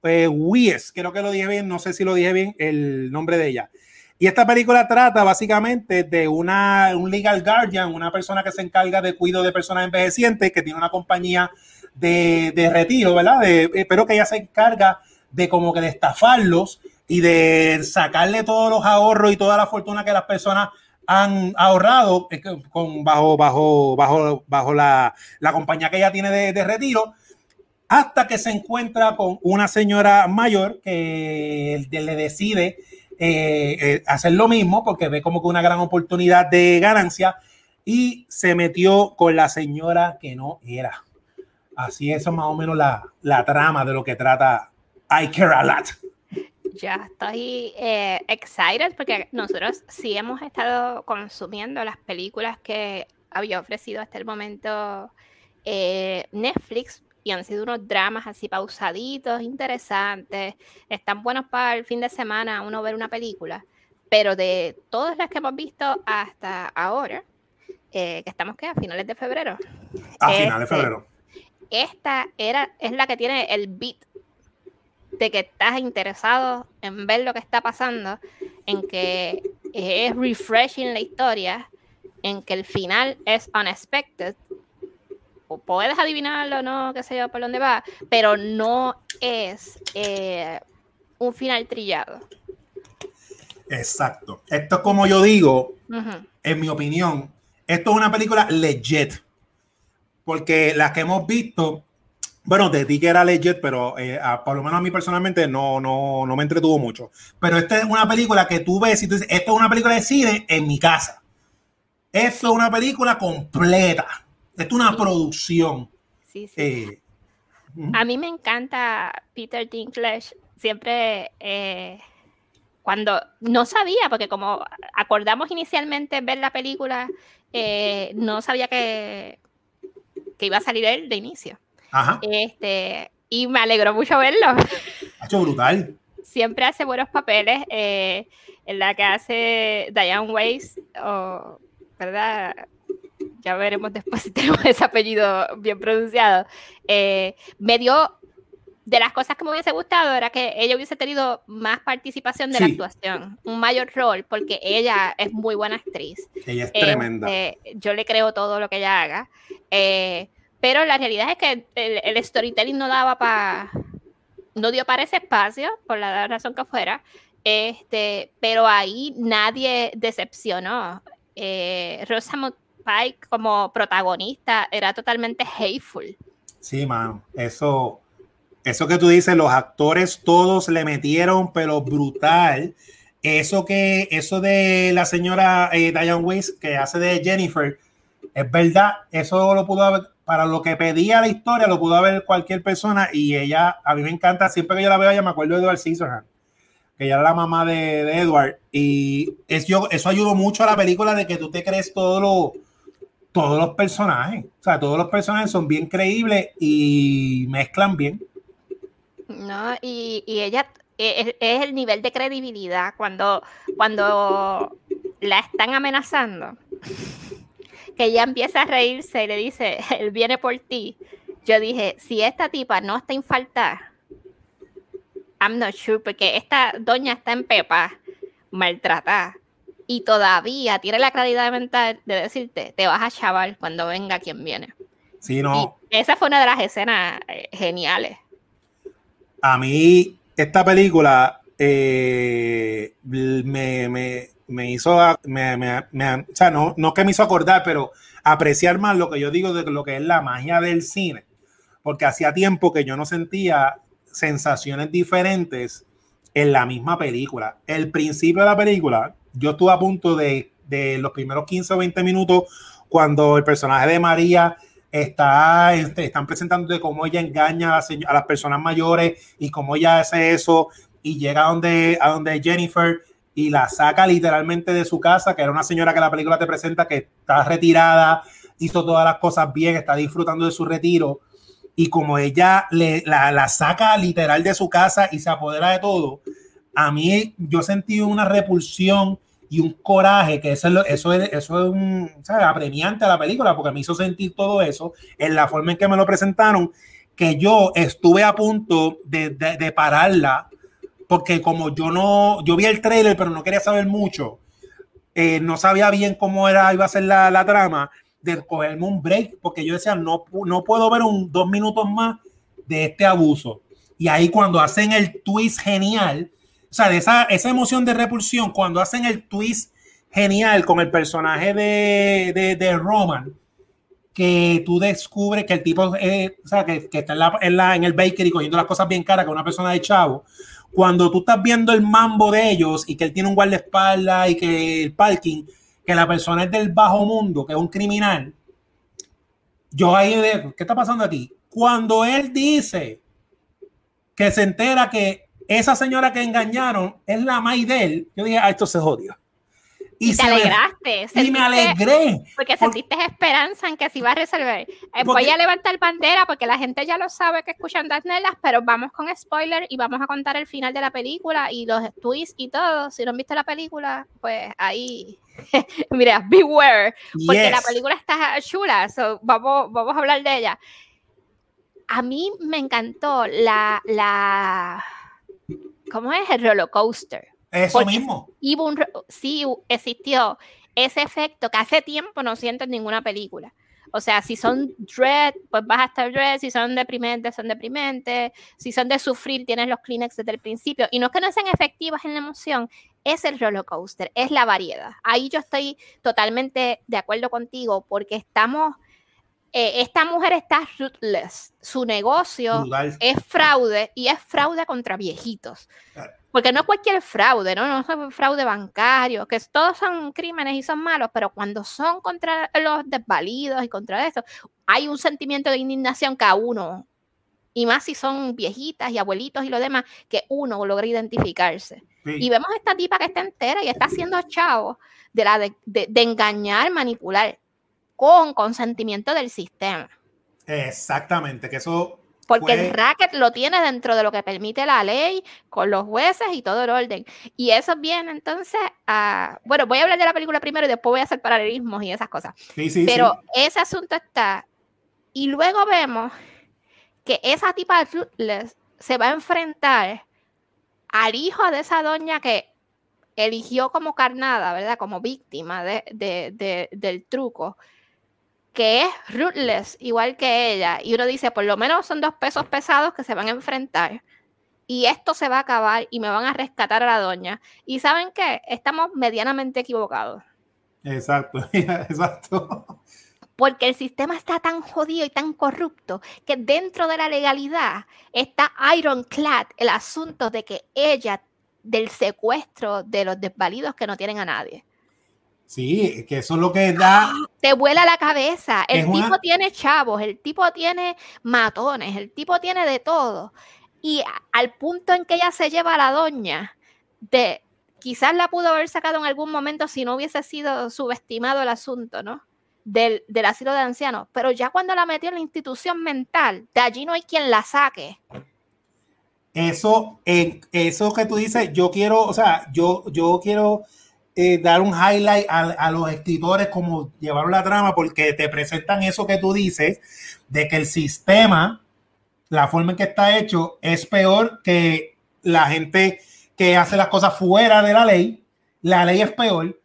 Wies. Creo que lo dije bien, no sé si lo dije bien el nombre de ella. Y esta película trata básicamente de una, un legal guardian, una persona que se encarga de cuidado de personas envejecientes, que tiene una compañía de, de retiro, ¿verdad? De, eh, pero que ella se encarga de como que de estafarlos y de sacarle todos los ahorros y toda la fortuna que las personas han ahorrado con, bajo, bajo, bajo, bajo la, la compañía que ella tiene de, de retiro hasta que se encuentra con una señora mayor que le decide eh, eh, hacer lo mismo porque ve como que una gran oportunidad de ganancia y se metió con la señora que no era. Así es más o menos la, trama de lo que trata I care a lot.
Ya estoy eh, excited porque nosotros sí hemos estado consumiendo las películas que había ofrecido hasta el momento eh, Netflix y han sido unos dramas así pausaditos, interesantes, están buenos para el fin de semana uno ver una película, pero de todas las que hemos visto hasta ahora, eh, que estamos que a finales de febrero.
A finales de este, febrero.
Esta era, es la que tiene el beat de que estás interesado en ver lo que está pasando, en que es refreshing la historia, en que el final es unexpected. O puedes adivinarlo, no, qué sé yo, por dónde va, pero no es eh, un final trillado.
Exacto. Esto es como yo digo, en mi opinión, esto es una película legit. Porque las que hemos visto, bueno, de ti que era legit, pero eh, por lo menos a mí personalmente no, no, no me entretuvo mucho. Pero esta es una película que tú ves y tú dices, esto es una película de cine en mi casa. Esto es una película completa. Esto es una producción.
Sí, sí. Eh, a mí me encanta Peter Dinklage. Siempre eh, cuando no sabía, porque como acordamos inicialmente ver la película, no sabía que, que iba a salir él de inicio. Este, y me alegró mucho verlo.
Ha hecho brutal.
Siempre hace buenos papeles. Eh, en la que hace Diane Weiss, o, ¿verdad? Ya veremos después si tenemos ese apellido bien pronunciado. Eh, me dio de las cosas que me hubiese gustado era que ella hubiese tenido más participación de la actuación, un mayor rol, porque ella es muy buena actriz.
Ella es tremenda.
Este, yo le creo todo lo que ella haga. Eh, pero la realidad es que el, storytelling no daba para, no dio para ese espacio, por la razón que fuera, este, pero ahí nadie decepcionó. Eh, Rosamund Pike como protagonista era totalmente hateful.
Sí, mano, eso, eso que tú dices, los actores todos le metieron, pero brutal. Eso que, eso de la señora eh, Diane Weiss que hace de Jennifer, es verdad, eso lo pudo haber, para lo que pedía la historia lo pudo ver cualquier persona y ella, a mí me encanta, siempre que yo la veo, ella me acuerdo de Edward Scissorhands, que ella era la mamá de, Edward y es, yo, eso ayudó mucho a la película de que tú te crees todo lo, todos los personajes, o sea, todos los personajes son bien creíbles y mezclan bien.
No, y, ella es, es, el nivel de credibilidad cuando, cuando la están amenazando que ella empieza a reírse y le dice, él viene por ti. Yo dije, si esta tipa no está en falta, I'm not sure, porque esta doña está en pepa, maltratada, y todavía tiene la claridad mental de decirte, te vas a chaval cuando venga quien viene.
Sí, no.
esa fue una de las escenas eh, geniales.
A mí, esta película eh, me, me hizo, me, me, o sea, no, no que me hizo acordar, pero apreciar más lo que yo digo de lo que es la magia del cine, porque hacía tiempo que yo no sentía sensaciones diferentes en la misma película. El principio de la película, yo estuve a punto de, de los primeros 15 o 20 minutos, cuando el personaje de María está, este, están presentando de cómo ella engaña a, a, las personas mayores y cómo ella hace eso y llega a donde, a donde Jennifer y la saca literalmente de su casa, que era una señora que la película te presenta que está retirada, hizo todas las cosas bien, está disfrutando de su retiro. Y como ella le, la, saca literal de su casa y se apodera de todo, a mí yo sentí una repulsión y un coraje, que eso es, eso es, eso es un, apremiante a la película, porque me hizo sentir todo eso en la forma en que me lo presentaron, que yo estuve a punto de, de, de pararla porque como yo no, yo vi el trailer, pero no quería saber mucho, eh, no sabía bien cómo era, iba a ser la, la, trama, de cogerme un break, porque yo decía, no, no puedo ver un dos minutos más de este abuso. Y ahí cuando hacen el twist genial, o sea, esa, esa emoción de repulsión, cuando hacen el twist genial con el personaje de, de, Roman, que tú descubres que el tipo, eh, o sea, que, que está en, la, en, la, en el bakery cogiendo las cosas bien caras, que una persona de chavo, cuando tú estás viendo el mambo de ellos y que él tiene un guardaespaldas y que el parking, que la persona es del bajo mundo, que es un criminal, yo ahí de, ¿qué está pasando aquí? Cuando él dice, que se entera que esa señora que engañaron es la Maidel, yo dije, ah, esto se jodió.
Y, te alegraste.
y me alegré.
Porque sentiste esperanza en que se iba a resolver. Eh, voy a levantar bandera porque la gente ya lo sabe que escuchan Nelas, pero vamos con spoiler y vamos a contar el final de la película y los twists y todo. Si no han visto la película, pues ahí. Mira, beware. Porque la película está chula. vamos, vamos a hablar de ella. A mí me encantó la. la ¿Cómo es? El roller coaster
eso mismo.
sí existió ese efecto que hace tiempo no siento en ninguna película. O sea, si son dread, pues vas a estar dread. Si son deprimentes, son deprimentes. Si son de sufrir, tienes los Kleenex desde el principio. Y no es que no sean efectivas en la emoción, es el roller coaster, es la variedad. Ahí yo estoy totalmente de acuerdo contigo porque estamos. Eh, esta mujer está ruthless. Su negocio es fraude y es fraude contra viejitos. Porque no es cualquier fraude, ¿no? No es fraude bancario, que todos son crímenes y son malos, pero cuando son contra los desvalidos y contra eso, hay un sentimiento de indignación que a uno, y más si son viejitas y abuelitos y lo demás, que uno logra identificarse. Y vemos a esta tipa que está entera y está haciendo chavo de, la de, de engañar, manipular con consentimiento del sistema.
Exactamente, que eso
porque el racket lo tiene dentro de lo que permite la ley, con los jueces y todo el orden. Y eso viene entonces a... Bueno, voy a hablar de la película primero y después voy a hacer paralelismos y esas cosas. Pero ese asunto está... Y luego vemos que esa tipa se va a enfrentar al hijo de esa doña que eligió como carnada, ¿verdad? Como víctima del truco que es rootless, igual que ella. Y uno dice, por lo menos son dos pesos pesados que se van a enfrentar. Y esto se va a acabar y me van a rescatar a la doña. Y saben qué? Estamos medianamente equivocados.
Exacto, exacto.
Porque el sistema está tan jodido y tan corrupto que dentro de la legalidad está ironclad el asunto de que ella, del secuestro de los desvalidos que no tienen a nadie.
Sí, que eso es lo que da.
Te vuela la cabeza. El tipo tiene chavos, el tipo tiene matones, el tipo tiene de todo. Y al punto en que ella se lleva a la doña, de quizás la pudo haber sacado en algún momento si no hubiese sido subestimado el asunto, ¿no? Del, del asilo de ancianos. Pero ya cuando la metió en la institución mental, de allí no hay quien la saque.
Eso, eso que tú dices, yo quiero, o sea, yo, yo quiero eh, dar un highlight a, los escritores como llevaron la trama, porque te presentan eso que tú dices, de que el sistema, la forma en que está hecho, es peor que la gente que hace las cosas fuera de la ley. La ley es peor.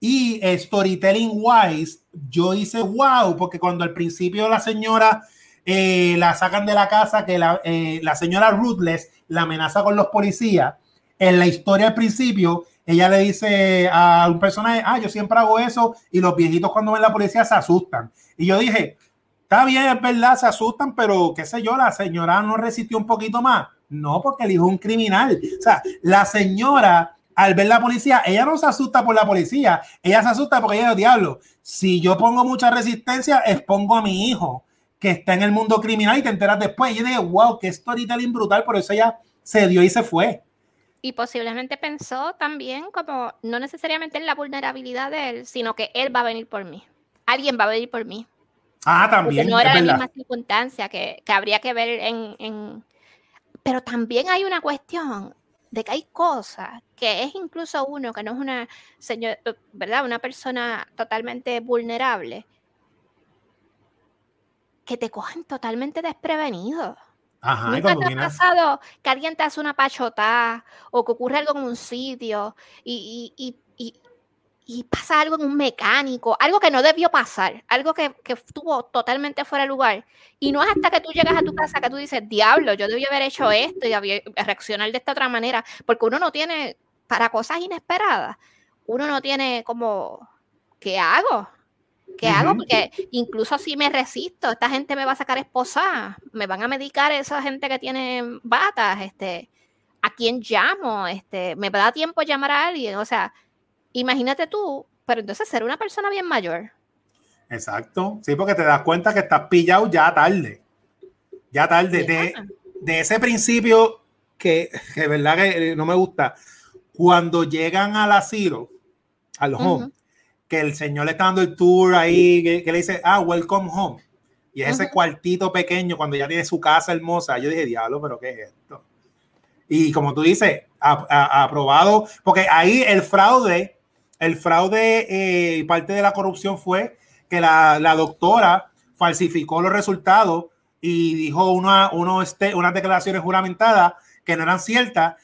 Y storytelling wise, yo hice wow, porque cuando al principio la señora eh, la sacan de la casa, que la, eh, la señora Ruthless la amenaza con los policías, en la historia al principio, ella le dice a un personaje, ah, yo siempre hago eso y los viejitos cuando ven la policía se asustan. Y yo dije, está bien, es verdad, se asustan, pero qué sé yo, la señora no resistió un poquito más. No, porque el hijo es un criminal. O sea, la señora, al ver la policía, ella no se asusta por la policía, ella se asusta porque ella es diablo. Si yo pongo mucha resistencia, expongo a mi hijo que está en el mundo criminal y te enteras después. Y yo dije, wow, qué storytelling brutal, por eso ella se dio y se fue
y posiblemente pensó también como no necesariamente en la vulnerabilidad de él, sino que él va a venir por mí. Alguien va a venir por mí.
Ah, también.
no era la misma circunstancia que, que habría que ver en, en, Pero también hay una cuestión de que hay cosas que es incluso uno que no es una señor, ¿verdad? Una persona totalmente vulnerable que te cogen totalmente desprevenido.
Ajá,
¿Nunca te ha pasado que alguien te hace una pachota o que ocurre algo en un sitio y, y, y, y, pasa algo en un mecánico, algo que no debió pasar, algo que, que, estuvo totalmente fuera de lugar? Y no es hasta que tú llegas a tu casa que tú dices, diablo, yo debí haber hecho esto y reaccionar de esta otra manera, porque uno no tiene, para cosas inesperadas, uno no tiene como, ¿qué hago? ¿Qué hago? Porque incluso si me resisto, esta gente me va a sacar esposada, me van a medicar esa gente que tiene batas, este, ¿a quién llamo? Este, ¿me da tiempo llamar a alguien? O sea, imagínate tú, pero entonces ser una persona bien mayor.
Exacto, sí, porque te das cuenta que estás pillado ya tarde. Ya tarde. de ese principio que, de verdad que no me gusta, cuando llegan al asilo, al home, que el señor le está dando el tour ahí, que, le dice, ah, welcome home. Y ese cuartito pequeño, cuando ya tiene su casa hermosa, yo dije, diablo, pero ¿qué es esto? Y como tú dices, aprobado, porque ahí el fraude, el fraude y eh, parte de la corrupción fue que la, la, doctora falsificó los resultados y dijo una, uno este, unas declaraciones juramentadas que no eran ciertas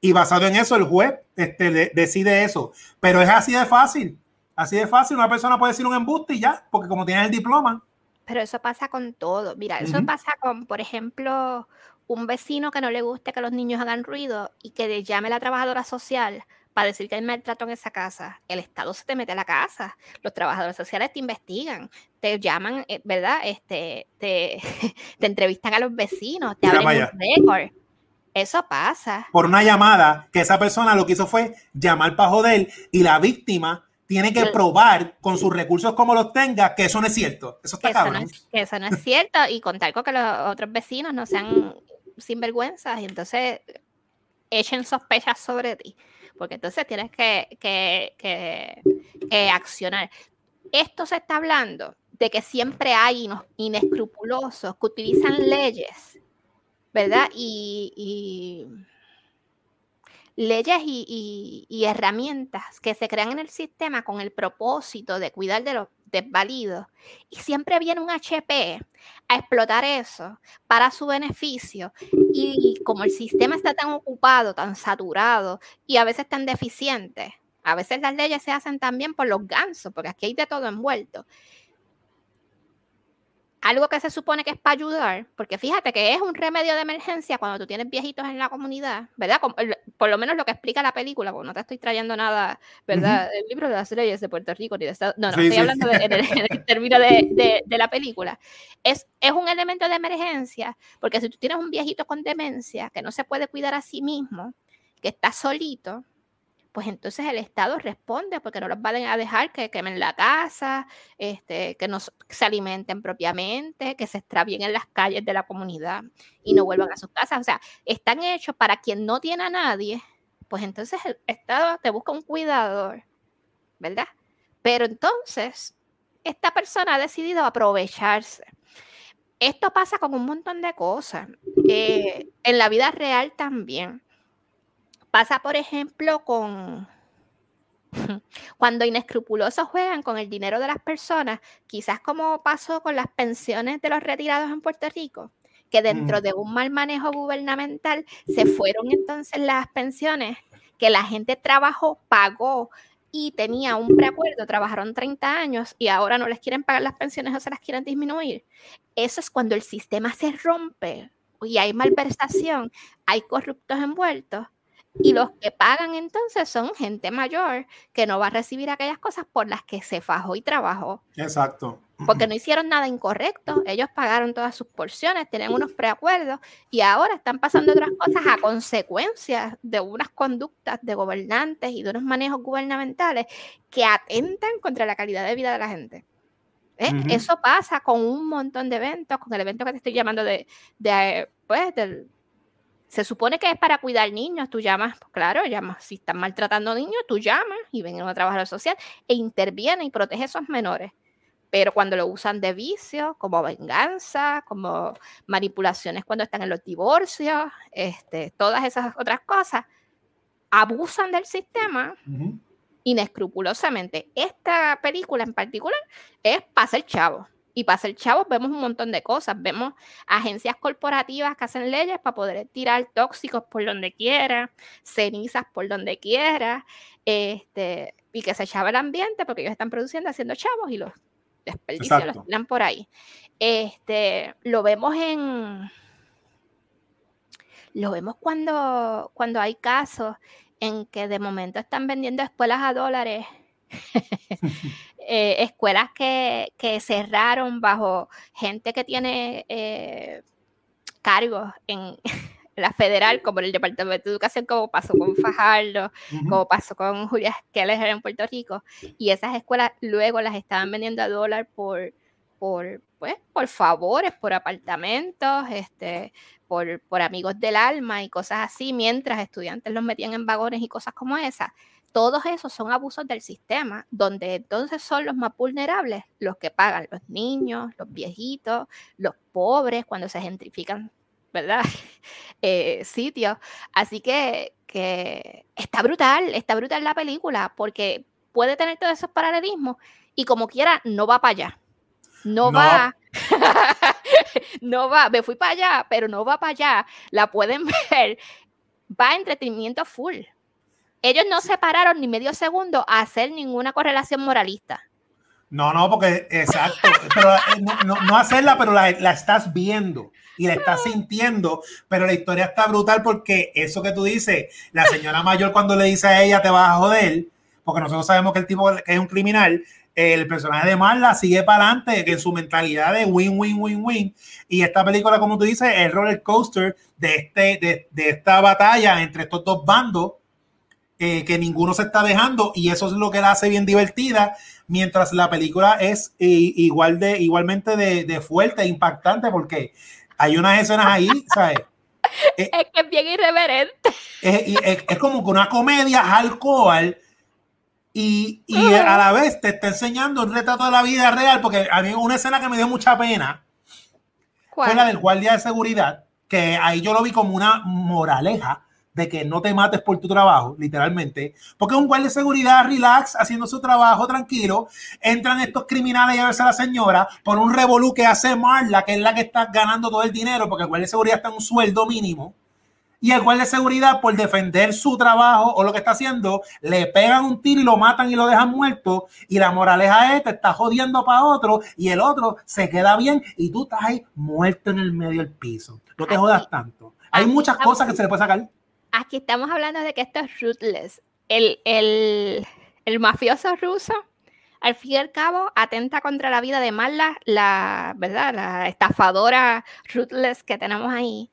y basado en eso el juez este, decide eso. Pero es así de fácil, así de fácil. Una persona puede decir un embuste y ya, porque como tiene el diploma.
Pero eso pasa con todo. Mira, eso pasa con, por ejemplo, un vecino que no le guste que los niños hagan ruido y que le llame a la trabajadora social para decir que hay maltrato en esa casa. El Estado se te mete a la casa. Los trabajadores sociales te investigan, te llaman, eh, ¿verdad? Este, te, te entrevistan a los vecinos, te abren un récord. Eso pasa.
Por una llamada que esa persona lo que hizo fue llamar para joder y la víctima tiene que probar con sus recursos como los tenga que eso no es cierto. Eso está cabrón.
que eso no es cierto y contar con que los otros vecinos no sean sinvergüenzas y entonces echen sospechas sobre ti. Porque entonces tienes que, que, que accionar. Esto se está hablando de que siempre hay inescrupulosos que utilizan leyes ¿verdad? Y, leyes y, herramientas que se crean en el sistema con el propósito de cuidar de los desvalidos. Y siempre viene un HP a explotar eso para su beneficio. Y como el sistema está tan ocupado, tan saturado y a veces tan deficiente, a veces las leyes se hacen también por los gansos, porque aquí hay de todo envuelto algo que se supone que es para ayudar, porque fíjate que es un remedio de emergencia cuando tú tienes viejitos en la comunidad, ¿verdad? Por lo menos lo que explica la película, porque no te estoy trayendo nada, ¿verdad? El libro de las leyes de Puerto Rico ni de Estados No, no, estoy hablando en, el, término de, de, la película. Es, es un elemento de emergencia, porque si tú tienes un viejito con demencia que no se puede cuidar a sí mismo, que está solito, pues entonces el Estado responde porque no los van a dejar que quemen la casa, este, que no se alimenten propiamente, que se extravíen en las calles de la comunidad y no vuelvan a sus casas. O sea, están hechos para quien no tiene a nadie, pues entonces el Estado te busca un cuidador, ¿verdad? Pero entonces esta persona ha decidido aprovecharse. Esto pasa con un montón de cosas. Eh, en la vida real también. Pasa, por ejemplo, con cuando inescrupulosos juegan con el dinero de las personas, quizás como pasó con las pensiones de los retirados en Puerto Rico, que dentro mm. de un mal manejo gubernamental se fueron entonces las pensiones que la gente trabajó, pagó y tenía un preacuerdo, trabajaron 30 años y ahora no les quieren pagar las pensiones o se las quieren disminuir. Eso es cuando el sistema se rompe y hay malversación, hay corruptos envueltos y los que pagan entonces son gente mayor que no va a recibir aquellas cosas por las que se fajó y trabajó.
Exacto.
Porque no hicieron nada incorrecto, ellos pagaron todas sus porciones, tienen unos preacuerdos y ahora están pasando otras cosas a consecuencia de unas conductas de gobernantes y de unos manejos gubernamentales que atentan contra la calidad de vida de la gente. ¿Eh? Eso pasa con un montón de eventos, con el evento que te estoy llamando de, de pues, del se supone que es para cuidar niños. Tú llamas, claro, llamas. Si están maltratando niños, tú llamas y ven a una trabajadora social e interviene y protege a esos menores. Pero cuando lo usan de vicio, como venganza, como manipulaciones cuando están en los divorcios, este, todas esas otras cosas, abusan del sistema inescrupulosamente. Esta película en particular es para el chavo. Y para ser chavos vemos un montón de cosas. Vemos agencias corporativas que hacen leyes para poder tirar tóxicos por donde quiera, cenizas por donde quiera, este, y que se echaba el ambiente porque ellos están produciendo, haciendo chavos y los desperdicios los tiran por ahí. Este, lo vemos en... Lo vemos cuando, cuando hay casos en que de momento están vendiendo escuelas a dólares Eh, escuelas que, cerraron bajo gente que tiene eh, cargos en la federal, como el Departamento de Educación, como pasó con Fajardo, como pasó con Julia Keller en Puerto Rico, y esas escuelas luego las estaban vendiendo a dólar por por, pues, por favores, por apartamentos, este, por, por amigos del alma y cosas así, mientras estudiantes los metían en vagones y cosas como esas. Todos esos son abusos del sistema, donde entonces son los más vulnerables los que pagan, los niños, los viejitos, los pobres, cuando se gentrifican, ¿verdad? Eh, sitios. Así que, que está brutal, está brutal la película, porque puede tener todos esos paralelismos y como quiera, no va para allá. No, va. no va. Me fui para allá, pero no va para allá. La pueden ver. Va a entretenimiento full. Ellos no se pararon ni medio segundo a hacer ninguna correlación moralista.
No, no, porque exacto, pero eh, no, hacerla, pero la, estás viendo y la estás sintiendo, pero la historia está brutal porque eso que tú dices, la señora mayor cuando le dice a ella te vas a joder, porque nosotros sabemos que el tipo es un criminal, el personaje de Marla sigue para adelante, que en su mentalidad de win, win, win, win. Y esta película, como tú dices, es el roller coaster de, este, de, de esta batalla entre estos dos bandos eh, que ninguno se está dejando y eso es lo que la hace bien divertida, mientras la película es igual de, igualmente de, fuerte e impactante porque hay unas escenas ahí, ¿sabes?
Eh, es que es bien irreverente.
Es, como que una comedia alcohol y, y a la vez te está enseñando un retrato de la vida real, porque a mí una escena que me dio mucha pena fue la del guardia de seguridad, que ahí yo lo vi como una moraleja de que no te mates por tu trabajo, literalmente, porque un guardia de seguridad relax, haciendo su trabajo tranquilo, entran estos criminales a verse a la señora por un revolú que hace Marla, que es la que está ganando todo el dinero, porque el guardia de seguridad está en un sueldo mínimo, y el guardia de seguridad, por defender su trabajo o lo que está haciendo, le pegan un tiro y lo matan y lo dejan muerto, y la moraleja es, te está jodiendo para otro, y el otro se queda bien, y tú estás ahí muerto en el medio del piso. No te jodas tanto. Hay muchas cosas que se le puede sacar
aquí estamos hablando de que esto es ruthless. El, el, el, mafioso ruso, al fin y al cabo, atenta contra la vida de Marla, la, ¿verdad? la estafadora ruthless que tenemos ahí.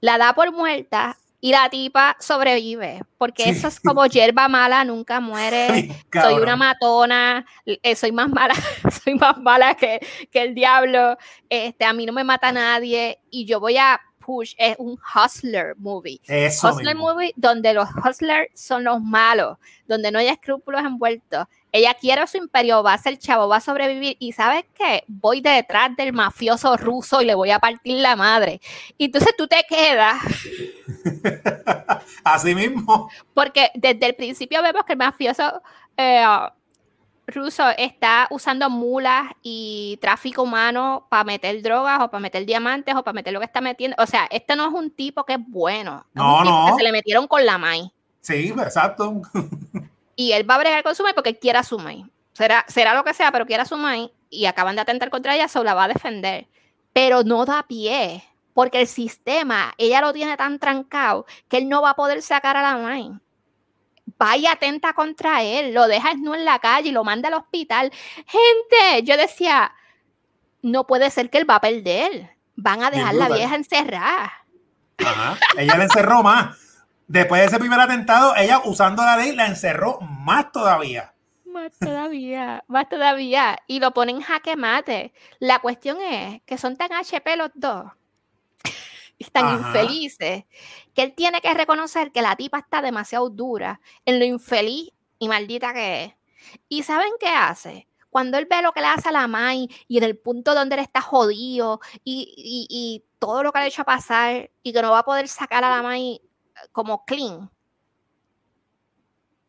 La da por muerta y la tipa sobrevive, porque eso es como hierba mala, nunca muere. soy una matona, eh, soy más mala, soy más mala que, que el diablo. Este, a mí no me mata nadie y yo voy a Push es un hustler movie. hustler movie donde los hustlers son los malos, donde no hay escrúpulos envueltos. Ella quiere su imperio, va a ser chavo, va a sobrevivir y ¿sabes qué? Voy detrás del mafioso ruso y le voy a partir la madre. Y entonces tú te quedas.
Así mismo.
Porque desde el principio vemos que el mafioso... Eh, ruso está usando mulas y tráfico humano para meter drogas o para meter diamantes o para meter lo que está metiendo. O sea, este no es un tipo que es bueno.
No, no.
Que se le metieron con la maíz.
Sí, exacto.
y él va a bregar con su maíz porque él quiere a su maíz. Será, será lo que sea, pero quiere a su maíz y acaban de atentar contra ella, solo la va a defender. Pero no da pie, porque el sistema, ella lo tiene tan trancado que él no va a poder sacar a la maíz vaya atenta contra él, lo deja no en la calle y lo manda al hospital. Gente, yo decía, no puede ser que él va a perder. Van a dejar la vieja encerrada.
Ajá. Ella la encerró más. Después de ese primer atentado, ella usando la ley la encerró más todavía.
Más todavía, más todavía. Y lo ponen jaque mate. La cuestión es que son tan HP los dos tan infelices que él tiene que reconocer que la tipa está demasiado dura en lo infeliz y maldita que es. ¿Y saben qué hace? Cuando él ve lo que le hace a la Mai y en el punto donde él está jodido y, todo lo que le ha hecho pasar y que no va a poder sacar a la Mai como clean,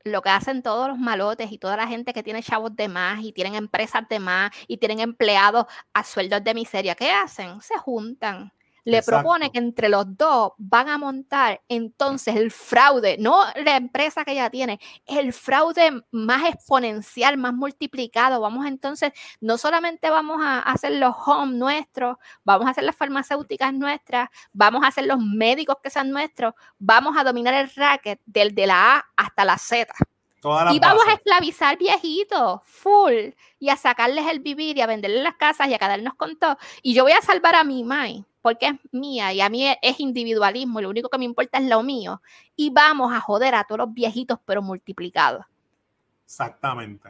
lo que hacen todos los malotes y toda la gente que tiene chavos de más y tienen empresas de más y tienen empleados a sueldos de miseria, ¿qué hacen? Se juntan le propone que entre los dos van a montar entonces el fraude, no la empresa que ella tiene, el fraude más exponencial, más multiplicado. Vamos entonces, no solamente vamos a hacer los home nuestros, vamos a hacer las farmacéuticas nuestras, vamos a hacer los médicos que sean nuestros, vamos a dominar el racket del de la A hasta la Z. Y vamos a esclavizar viejitos, full, y a sacarles el vivir y a venderles las casas y a quedarnos con todo. Y yo voy a salvar a mi Mai porque es mía y a mí es individualismo y lo único que me importa es lo mío. Y vamos a joder a todos los viejitos, pero multiplicados.
Exactamente.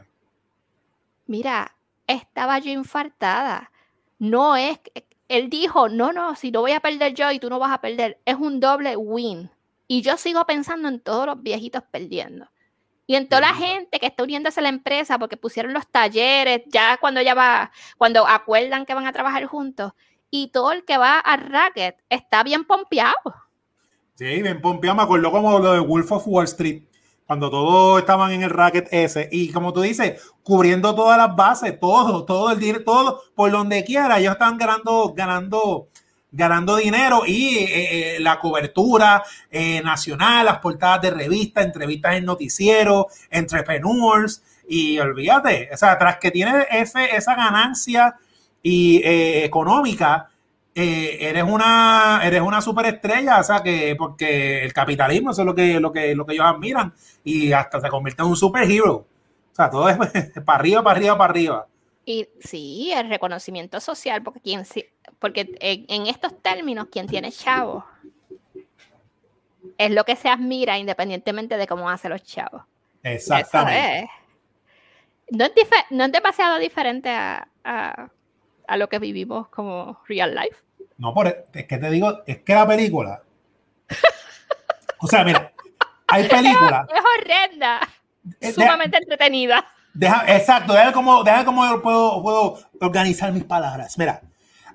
Mira, estaba yo infartada. no es, él dijo, no, no, si no voy a perder yo y tú no vas a perder, es un doble win. Y yo sigo pensando en todos los viejitos perdiendo. Y en toda la gente que está uniéndose a la empresa porque pusieron los talleres, ya cuando ya va, cuando acuerdan que van a trabajar juntos, y todo el que va a Racket está bien pompeado.
Sí, bien pompeado. Me acuerdo como lo de Wolf of Wall Street, cuando todos estaban en el Racket ese. Y como tú dices, cubriendo todas las bases, todo, todo el dinero, todo, por donde quiera, ellos están ganando, ganando ganando dinero y eh, eh, la cobertura eh, nacional, las portadas de revistas, entrevistas en noticiero, entrepreneurs y olvídate, o sea, tras que tiene ese, esa ganancia y económica, eres una eres una superestrella, o sea que porque el capitalismo eso es lo que lo que lo que ellos admiran y hasta se convierte en un superhero. O sea, todo es para arriba, para arriba, para arriba.
Y sí, el reconocimiento social, porque quien porque en, estos términos, quien tiene chavos es lo que se admira independientemente de cómo hacen los chavos.
Exactamente.
No, es demasiado diferente a, lo que vivimos como real life.
No, por, es que te digo, es que la película. o sea, mira, hay películas.
Es, horrenda. sumamente entretenida.
Deja, exacto, déjame cómo, cómo yo puedo, puedo organizar mis palabras. Mira,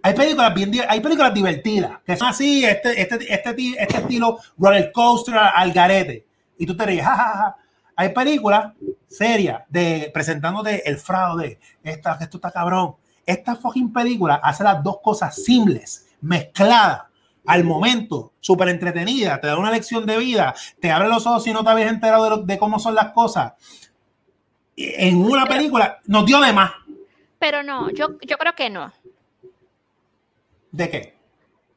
hay películas bien, hay películas divertidas, que son así, este, este, este, este estilo roller coaster al garete. Y tú te ríes, jajaja. Hay películas serias de presentándote el fraude, esta, esto está cabrón. Esta fucking película hace las dos cosas simples, mezcladas al momento, súper entretenida, te da una lección de vida, te abre los ojos si no te habías enterado de cómo son las cosas en una película nos dio de más.
Pero no, yo, yo creo que no.
¿De qué?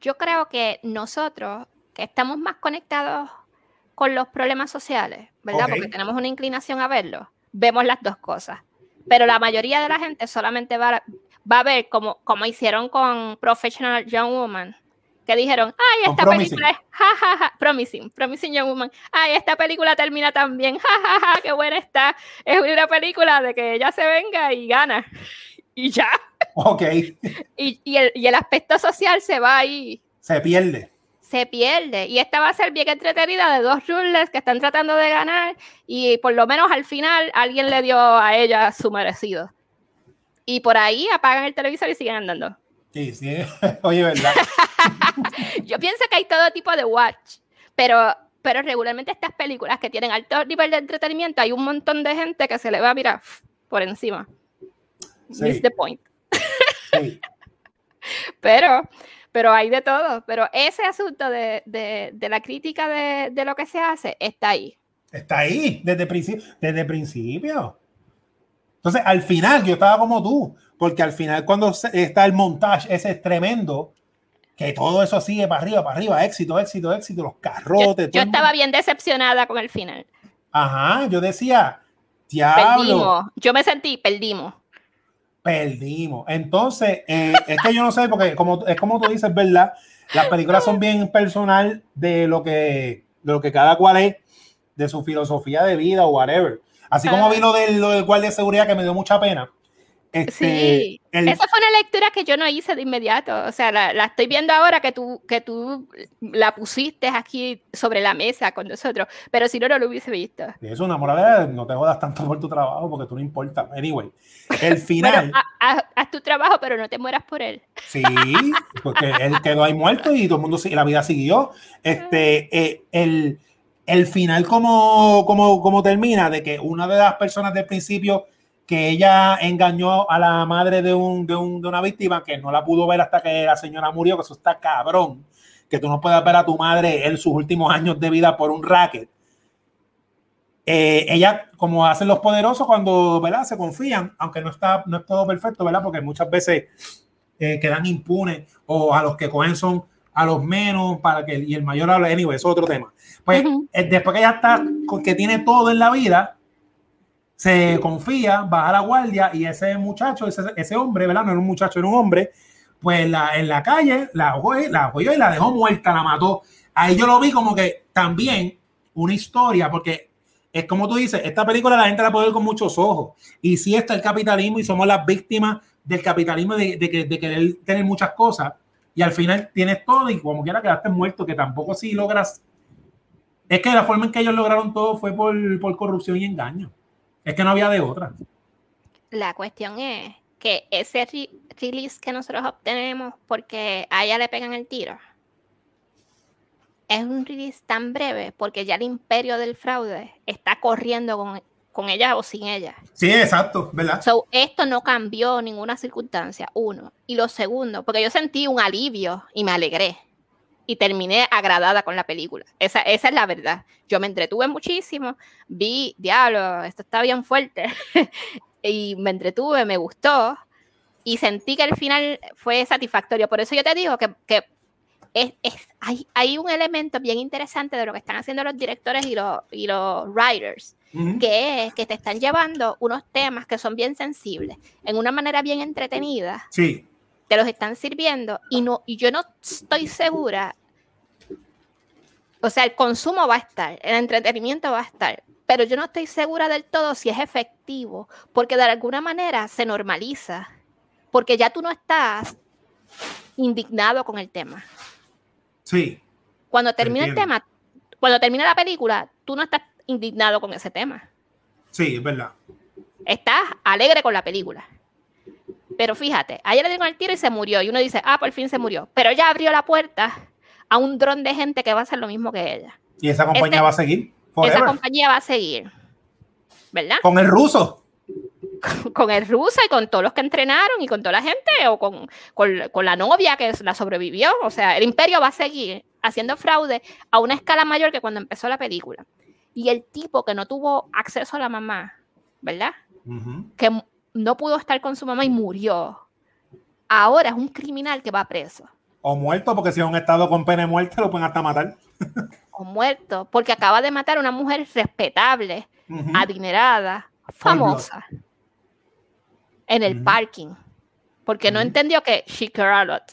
Yo creo que nosotros, que estamos más conectados con los problemas sociales, ¿verdad? Porque tenemos una inclinación a verlo, vemos las dos cosas. Pero la mayoría de la gente solamente va, va a ver como, como hicieron con Professional Young Woman, que dijeron, ay, esta película es, ja, promising, promising young woman, ay, esta película termina tan bien, jajaja, qué buena está, es una película de que ella se venga y gana, y ya.
Ok.
Y, y, el, y el aspecto social se va ahí.
Se pierde.
Se pierde. Y esta va a ser bien entretenida de dos rulers que están tratando de ganar y por lo menos al final alguien le dio a ella su merecido. Y por ahí apagan el televisor y siguen andando.
Sí, sí. Oye, ¿verdad?
Yo pienso que hay todo tipo de watch, pero, pero regularmente estas películas que tienen alto nivel de entretenimiento, hay un montón de gente que se le va a mirar por encima. Sí. the point. Sí. pero, pero hay de todo. Pero ese asunto de, de, la crítica de, de, lo que se hace está ahí.
Está ahí, desde, principio desde principio. Entonces, al final, yo estaba como tú, porque al final, cuando está el montaje, ese es tremendo, que todo eso sigue para arriba, para arriba, éxito, éxito, éxito, los carrotes.
Yo, estaba bien decepcionada con el final.
Ajá, yo decía, diablo.
Perdimos. Yo me sentí, perdimos.
Perdimos. Entonces, eh, es que yo no sé, porque como, es como tú dices, ¿verdad? Las películas son bien personal de lo que, de lo que cada cual es, de su filosofía de vida o whatever. Así como vi lo del, lo del guardia de seguridad que me dio mucha pena.
Este, sí, esa fue una lectura que yo no hice de inmediato. O sea, la, estoy viendo ahora que tú, que tú la pusiste aquí sobre la mesa con nosotros, pero si no, no lo hubiese visto.
Es una moralidad, no te jodas tanto por tu trabajo porque tú no importa. Anyway, el final.
haz, tu trabajo, pero no te mueras por él.
Sí, porque él quedó ahí muerto y todo el mundo, la vida siguió. Este, eh, el el final como, como, como termina, de que una de las personas del principio que ella engañó a la madre de, un, de, un, de una víctima que no la pudo ver hasta que la señora murió, que eso está cabrón, que tú no puedas ver a tu madre en sus últimos años de vida por un racket. Eh, ella, como hacen los poderosos cuando ¿verdad? se confían, aunque no, está, no es todo perfecto, ¿verdad? porque muchas veces eh, quedan impunes o a los que cogen son a los menos para que y el mayor hable. Anyway, es otro tema. Pues eh, después que ya está, que tiene todo en la vida, se confía, baja la guardia y ese muchacho, ese, ese hombre, ¿verdad? No era un muchacho, era un hombre, pues la, en la calle la la y la dejó muerta, la mató. Ahí yo lo vi como que también una historia, porque es como tú dices, esta película la gente la puede ver con muchos ojos. Y si está el capitalismo y somos las víctimas del capitalismo, de, de, de querer tener muchas cosas, y al final tienes todo y como quiera quedaste muerto, que tampoco si logras... Es que la forma en que ellos lograron todo fue por, por corrupción y engaño. Es que no había de otra.
La cuestión es que ese release que nosotros obtenemos porque a ella le pegan el tiro es un release tan breve porque ya el imperio del fraude está corriendo con, con ella o sin ella.
Sí, exacto, ¿verdad?
So, esto no cambió ninguna circunstancia, uno. Y lo segundo, porque yo sentí un alivio y me alegré. Y terminé agradada con la película. Esa, esa es la verdad. Yo me entretuve muchísimo, vi, diablo, esto está bien fuerte. y me entretuve, me gustó y sentí que el final fue satisfactorio. Por eso yo te digo que, que es, es, hay, hay, un elemento bien interesante de lo que están haciendo los directores y los, y los writers, uh -huh. que es que te están llevando unos temas que son bien sensibles, en una manera bien entretenida.
Sí.
Te los están sirviendo y, no, y yo no estoy segura. O sea, el consumo va a estar, el entretenimiento va a estar, pero yo no estoy segura del todo si es efectivo, porque de alguna manera se normaliza, porque ya tú no estás indignado con el tema.
Sí.
Cuando termina el tema, cuando termina la película, tú no estás indignado con ese tema.
Sí, es verdad.
Estás alegre con la película. Pero fíjate, ayer le dieron el tiro y se murió. Y uno dice, ah, por fin se murió. Pero ella abrió la puerta a un dron de gente que va a hacer lo mismo que ella.
Y esa compañía este, va a seguir.
Forever. Esa compañía va a seguir. ¿Verdad?
Con el ruso.
Con el ruso y con todos los que entrenaron y con toda la gente, o con, con, con la novia que la sobrevivió. O sea, el imperio va a seguir haciendo fraude a una escala mayor que cuando empezó la película. Y el tipo que no tuvo acceso a la mamá, ¿verdad? Uh -huh. Que no pudo estar con su mamá y murió. Ahora es un criminal que va preso.
O muerto, porque si es un estado con pena de muerte, lo pueden hasta matar.
o muerto, porque acaba de matar a una mujer respetable, uh -huh. adinerada, famosa, en el uh -huh. parking. Porque no entendió que she cared a lot.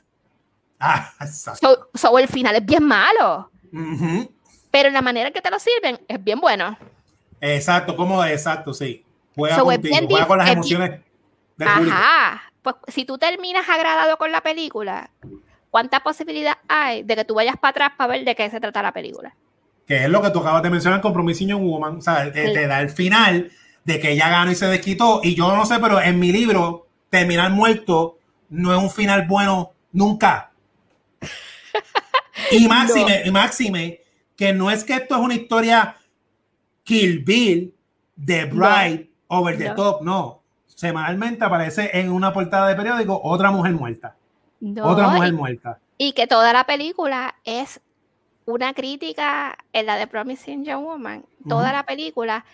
Ah, exacto.
So, so, el final es bien malo. Pero la manera que te lo sirven es bien bueno.
Exacto, como exacto, sí. Juega so, contigo, juega con las emociones del
Ajá.
público.
Pues si tú terminas agradado con la película, ¿cuánta posibilidad hay de que tú vayas para atrás para ver de qué se trata la película?
Que es lo que tú acabas de mencionar con Promising Young Woman. O sea, te, sí. te da el final de que ella ganó y se desquitó. Y yo no sé, pero en mi libro, terminar muerto no es un final bueno nunca. y máxime, no. y máxime, que no es que esto es una historia Kill Bill, The Bride, no. Over the no. Top, no. Semanalmente aparece en una portada de periódico otra mujer muerta. otra mujer
y,
muerta.
Y que toda la película es una crítica en la de Promising Young Woman. Toda uh -huh. la película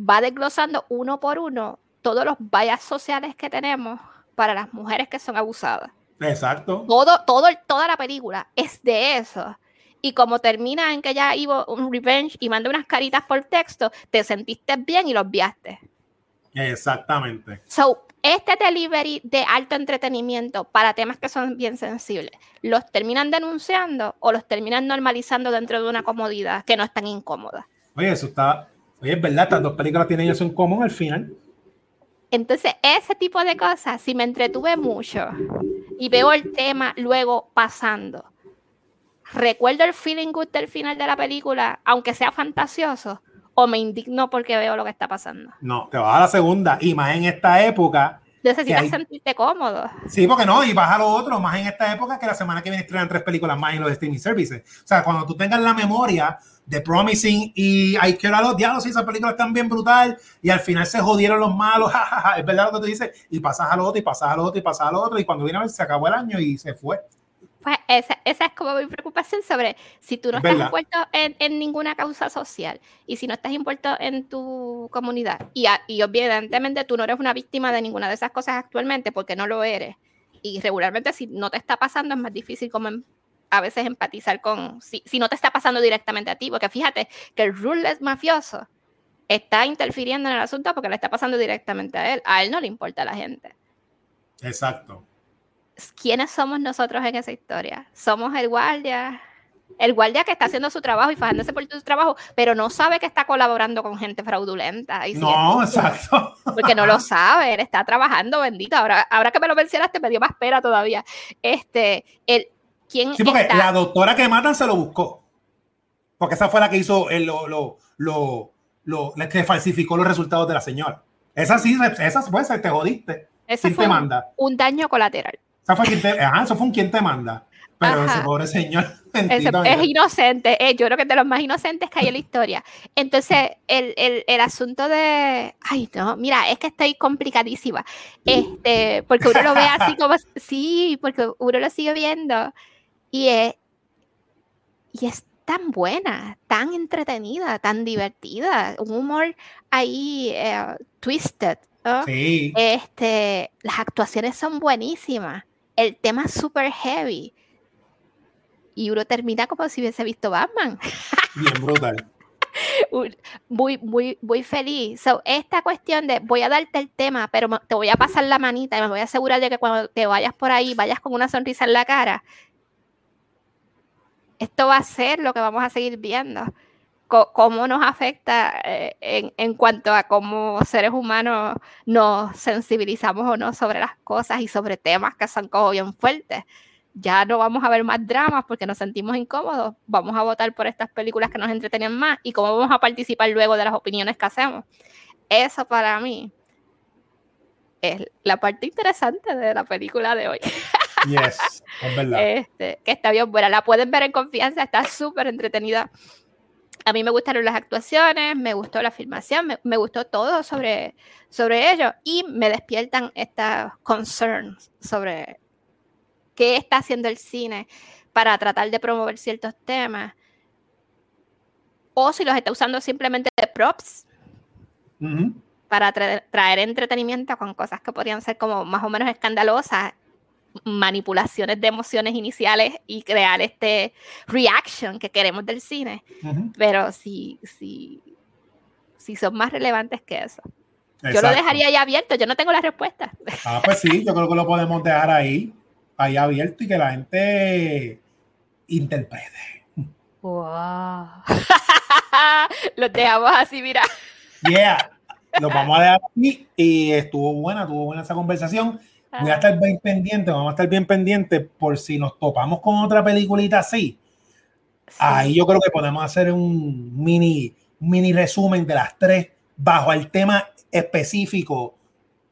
va desglosando uno por uno todos los vallas sociales que tenemos para las mujeres que son abusadas.
Exacto.
Todo, todo, toda la película es de eso. Y como termina en que ya iba un revenge y manda unas caritas por texto, te sentiste bien y lo obviaste.
Exactamente.
So, este delivery de alto entretenimiento para temas que son bien sensibles, ¿los terminan denunciando o los terminan normalizando dentro de una comodidad que no es tan incómoda?
Oye, eso está. Oye, es verdad, estas dos películas tienen eso en común al final.
Entonces, ese tipo de cosas, si me entretuve mucho y veo el tema luego pasando, recuerdo el feeling good del final de la película, aunque sea fantasioso, o me indigno porque veo lo que está pasando.
No, te vas a la segunda, y más en esta época.
Necesitas hay... sentirte cómodo.
Sí, porque no, y vas a lo otro, más en esta época que la semana que viene estrenan tres películas más en los streaming services. O sea, cuando tú tengas la memoria de Promising y Care a Lot, diablos, sí, esas películas están bien brutal, y al final se jodieron los malos, es verdad lo que tú dices, y pasas al otro, y pasas al otro, y pasas al otro, y cuando viene a ver, se acabó el año y se fue.
Pues esa, esa, es como mi preocupación sobre si tú no estás ¿verdad? envuelto en, en, ninguna causa social y si no estás envuelto en tu comunidad. Y, a, y evidentemente tú no eres una víctima de ninguna de esas cosas actualmente porque no lo eres. Y regularmente si no te está pasando es más difícil como en, a veces empatizar con si, si no te está pasando directamente a ti porque fíjate que el ruleless mafioso está interfiriendo en el asunto porque le está pasando directamente a él. A él no le importa a la gente.
Exacto
¿quiénes somos nosotros en esa historia? ¿Somos el guardia el guardia que está haciendo su trabajo y fajándose por su trabajo, pero no sabe que está colaborando con gente fraudulenta.
no, exacto.
Porque no lo sabe, él está trabajando, bendito. Ahora, ahora que me lo mencionaste, me dio más pena todavía. Este, el, ¿quién
sí, porque la doctora que matan se lo buscó. Porque esa fue la que hizo el, lo, lo, lo, lo, la que falsificó los resultados de la señora. Esa sí, esa fue, te jodiste.
Ese fue te manda? Un daño colateral.
Esa fue quien te, ajá, eso fue un quien te manda. Pero ese pobre señor.
es inocente. Eh, yo creo que de los más inocentes que hay en la historia. Entonces, el, el, el, asunto de. Ay, no, mira, es que estoy complicadísima. Este, porque uno lo ve así como. Sí, porque uno lo sigue viendo. Y es. Y es tan buena, tan entretenida, tan divertida. Un humor ahí eh, twisted. Sí. Este, las actuaciones son buenísimas. El tema es súper heavy y uno termina como si hubiese visto Batman.
Bien brutal.
muy, muy, muy feliz. So, esta cuestión de voy a darte el tema, pero te voy a pasar la manita y me voy a asegurar de que cuando te vayas por ahí vayas con una sonrisa en la cara. Esto va a ser lo que vamos a seguir viendo. Cómo nos afecta eh, en, en, cuanto a cómo seres humanos nos sensibilizamos o no sobre las cosas y sobre temas que son como bien fuertes ya no vamos a ver más dramas porque nos sentimos incómodos, vamos a votar por estas películas que nos entretenían más y cómo vamos a participar luego de las opiniones que hacemos. Eso para mí es la parte interesante de la película de hoy.
Yes, es verdad.
Este, que está bien buena, la pueden ver en confianza, está súper entretenida. A mí me gustaron las actuaciones, me gustó la filmación, me, me, gustó todo sobre, sobre ello y me despiertan estas concerns sobre qué está haciendo el cine para tratar de promover ciertos temas, o si los está usando simplemente de props para traer entretenimiento con cosas que podrían ser como más o menos escandalosas, manipulaciones de emociones iniciales y crear este reaction que queremos del cine, pero si, si, si son más relevantes que eso. Yo lo dejaría ahí abierto, yo no tengo la respuesta.
Ah, pues sí, yo creo que lo podemos dejar ahí ahí abierto y que la gente interprete.
Wow. Los dejamos así, mira.
Yeah, los vamos a dejar aquí y estuvo buena, estuvo buena esa conversación. Voy a estar bien pendiente, vamos a estar bien pendientes por si nos topamos con otra peliculita así. Ahí yo creo que podemos hacer un mini, mini resumen de las tres bajo el tema específico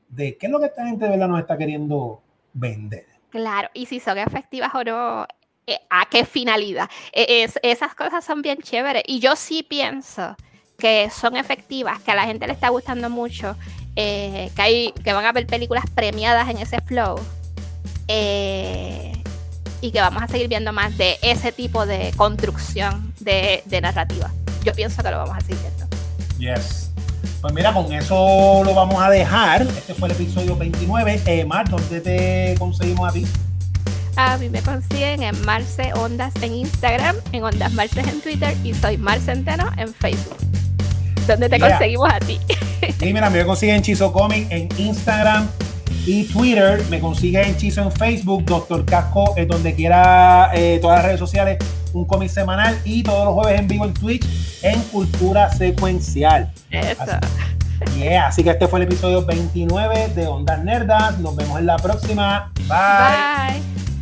de qué es lo que esta gente de verdad nos está queriendo vender.
Claro, y si son efectivas o no, eh, ¿a qué finalidad? E, es, esas cosas son bien chéveres. Y yo sí pienso que son efectivas, que a la gente le está gustando mucho, eh, que, hay, que van a ver películas premiadas en ese flow. Eh, y que vamos a seguir viendo más de ese tipo de construcción de, de narrativa. Yo pienso que lo vamos a seguir viendo.
Yes. Pues mira, con eso lo vamos a dejar. Este fue el episodio 29. Eh, Mar, ¿dónde te conseguimos a ti?
A mí me consiguen en Marce Ondas en Instagram, en Ondas Marces en Twitter y soy Mar Centeno en Facebook. ¿Dónde te conseguimos a ti?
Sí, mira, me consiguen Chizo Comic en Instagram y Twitter. Me consiguen Chizo en Facebook, Doctor Casco, en donde quiera, eh, todas las redes sociales, un cómic semanal y todos los jueves en vivo en Twitch en Cultura Secuencial.
Eso.
Así, así que este fue el episodio 29 de Ondas Nerdas. Nos vemos en la próxima. Bye. Bye.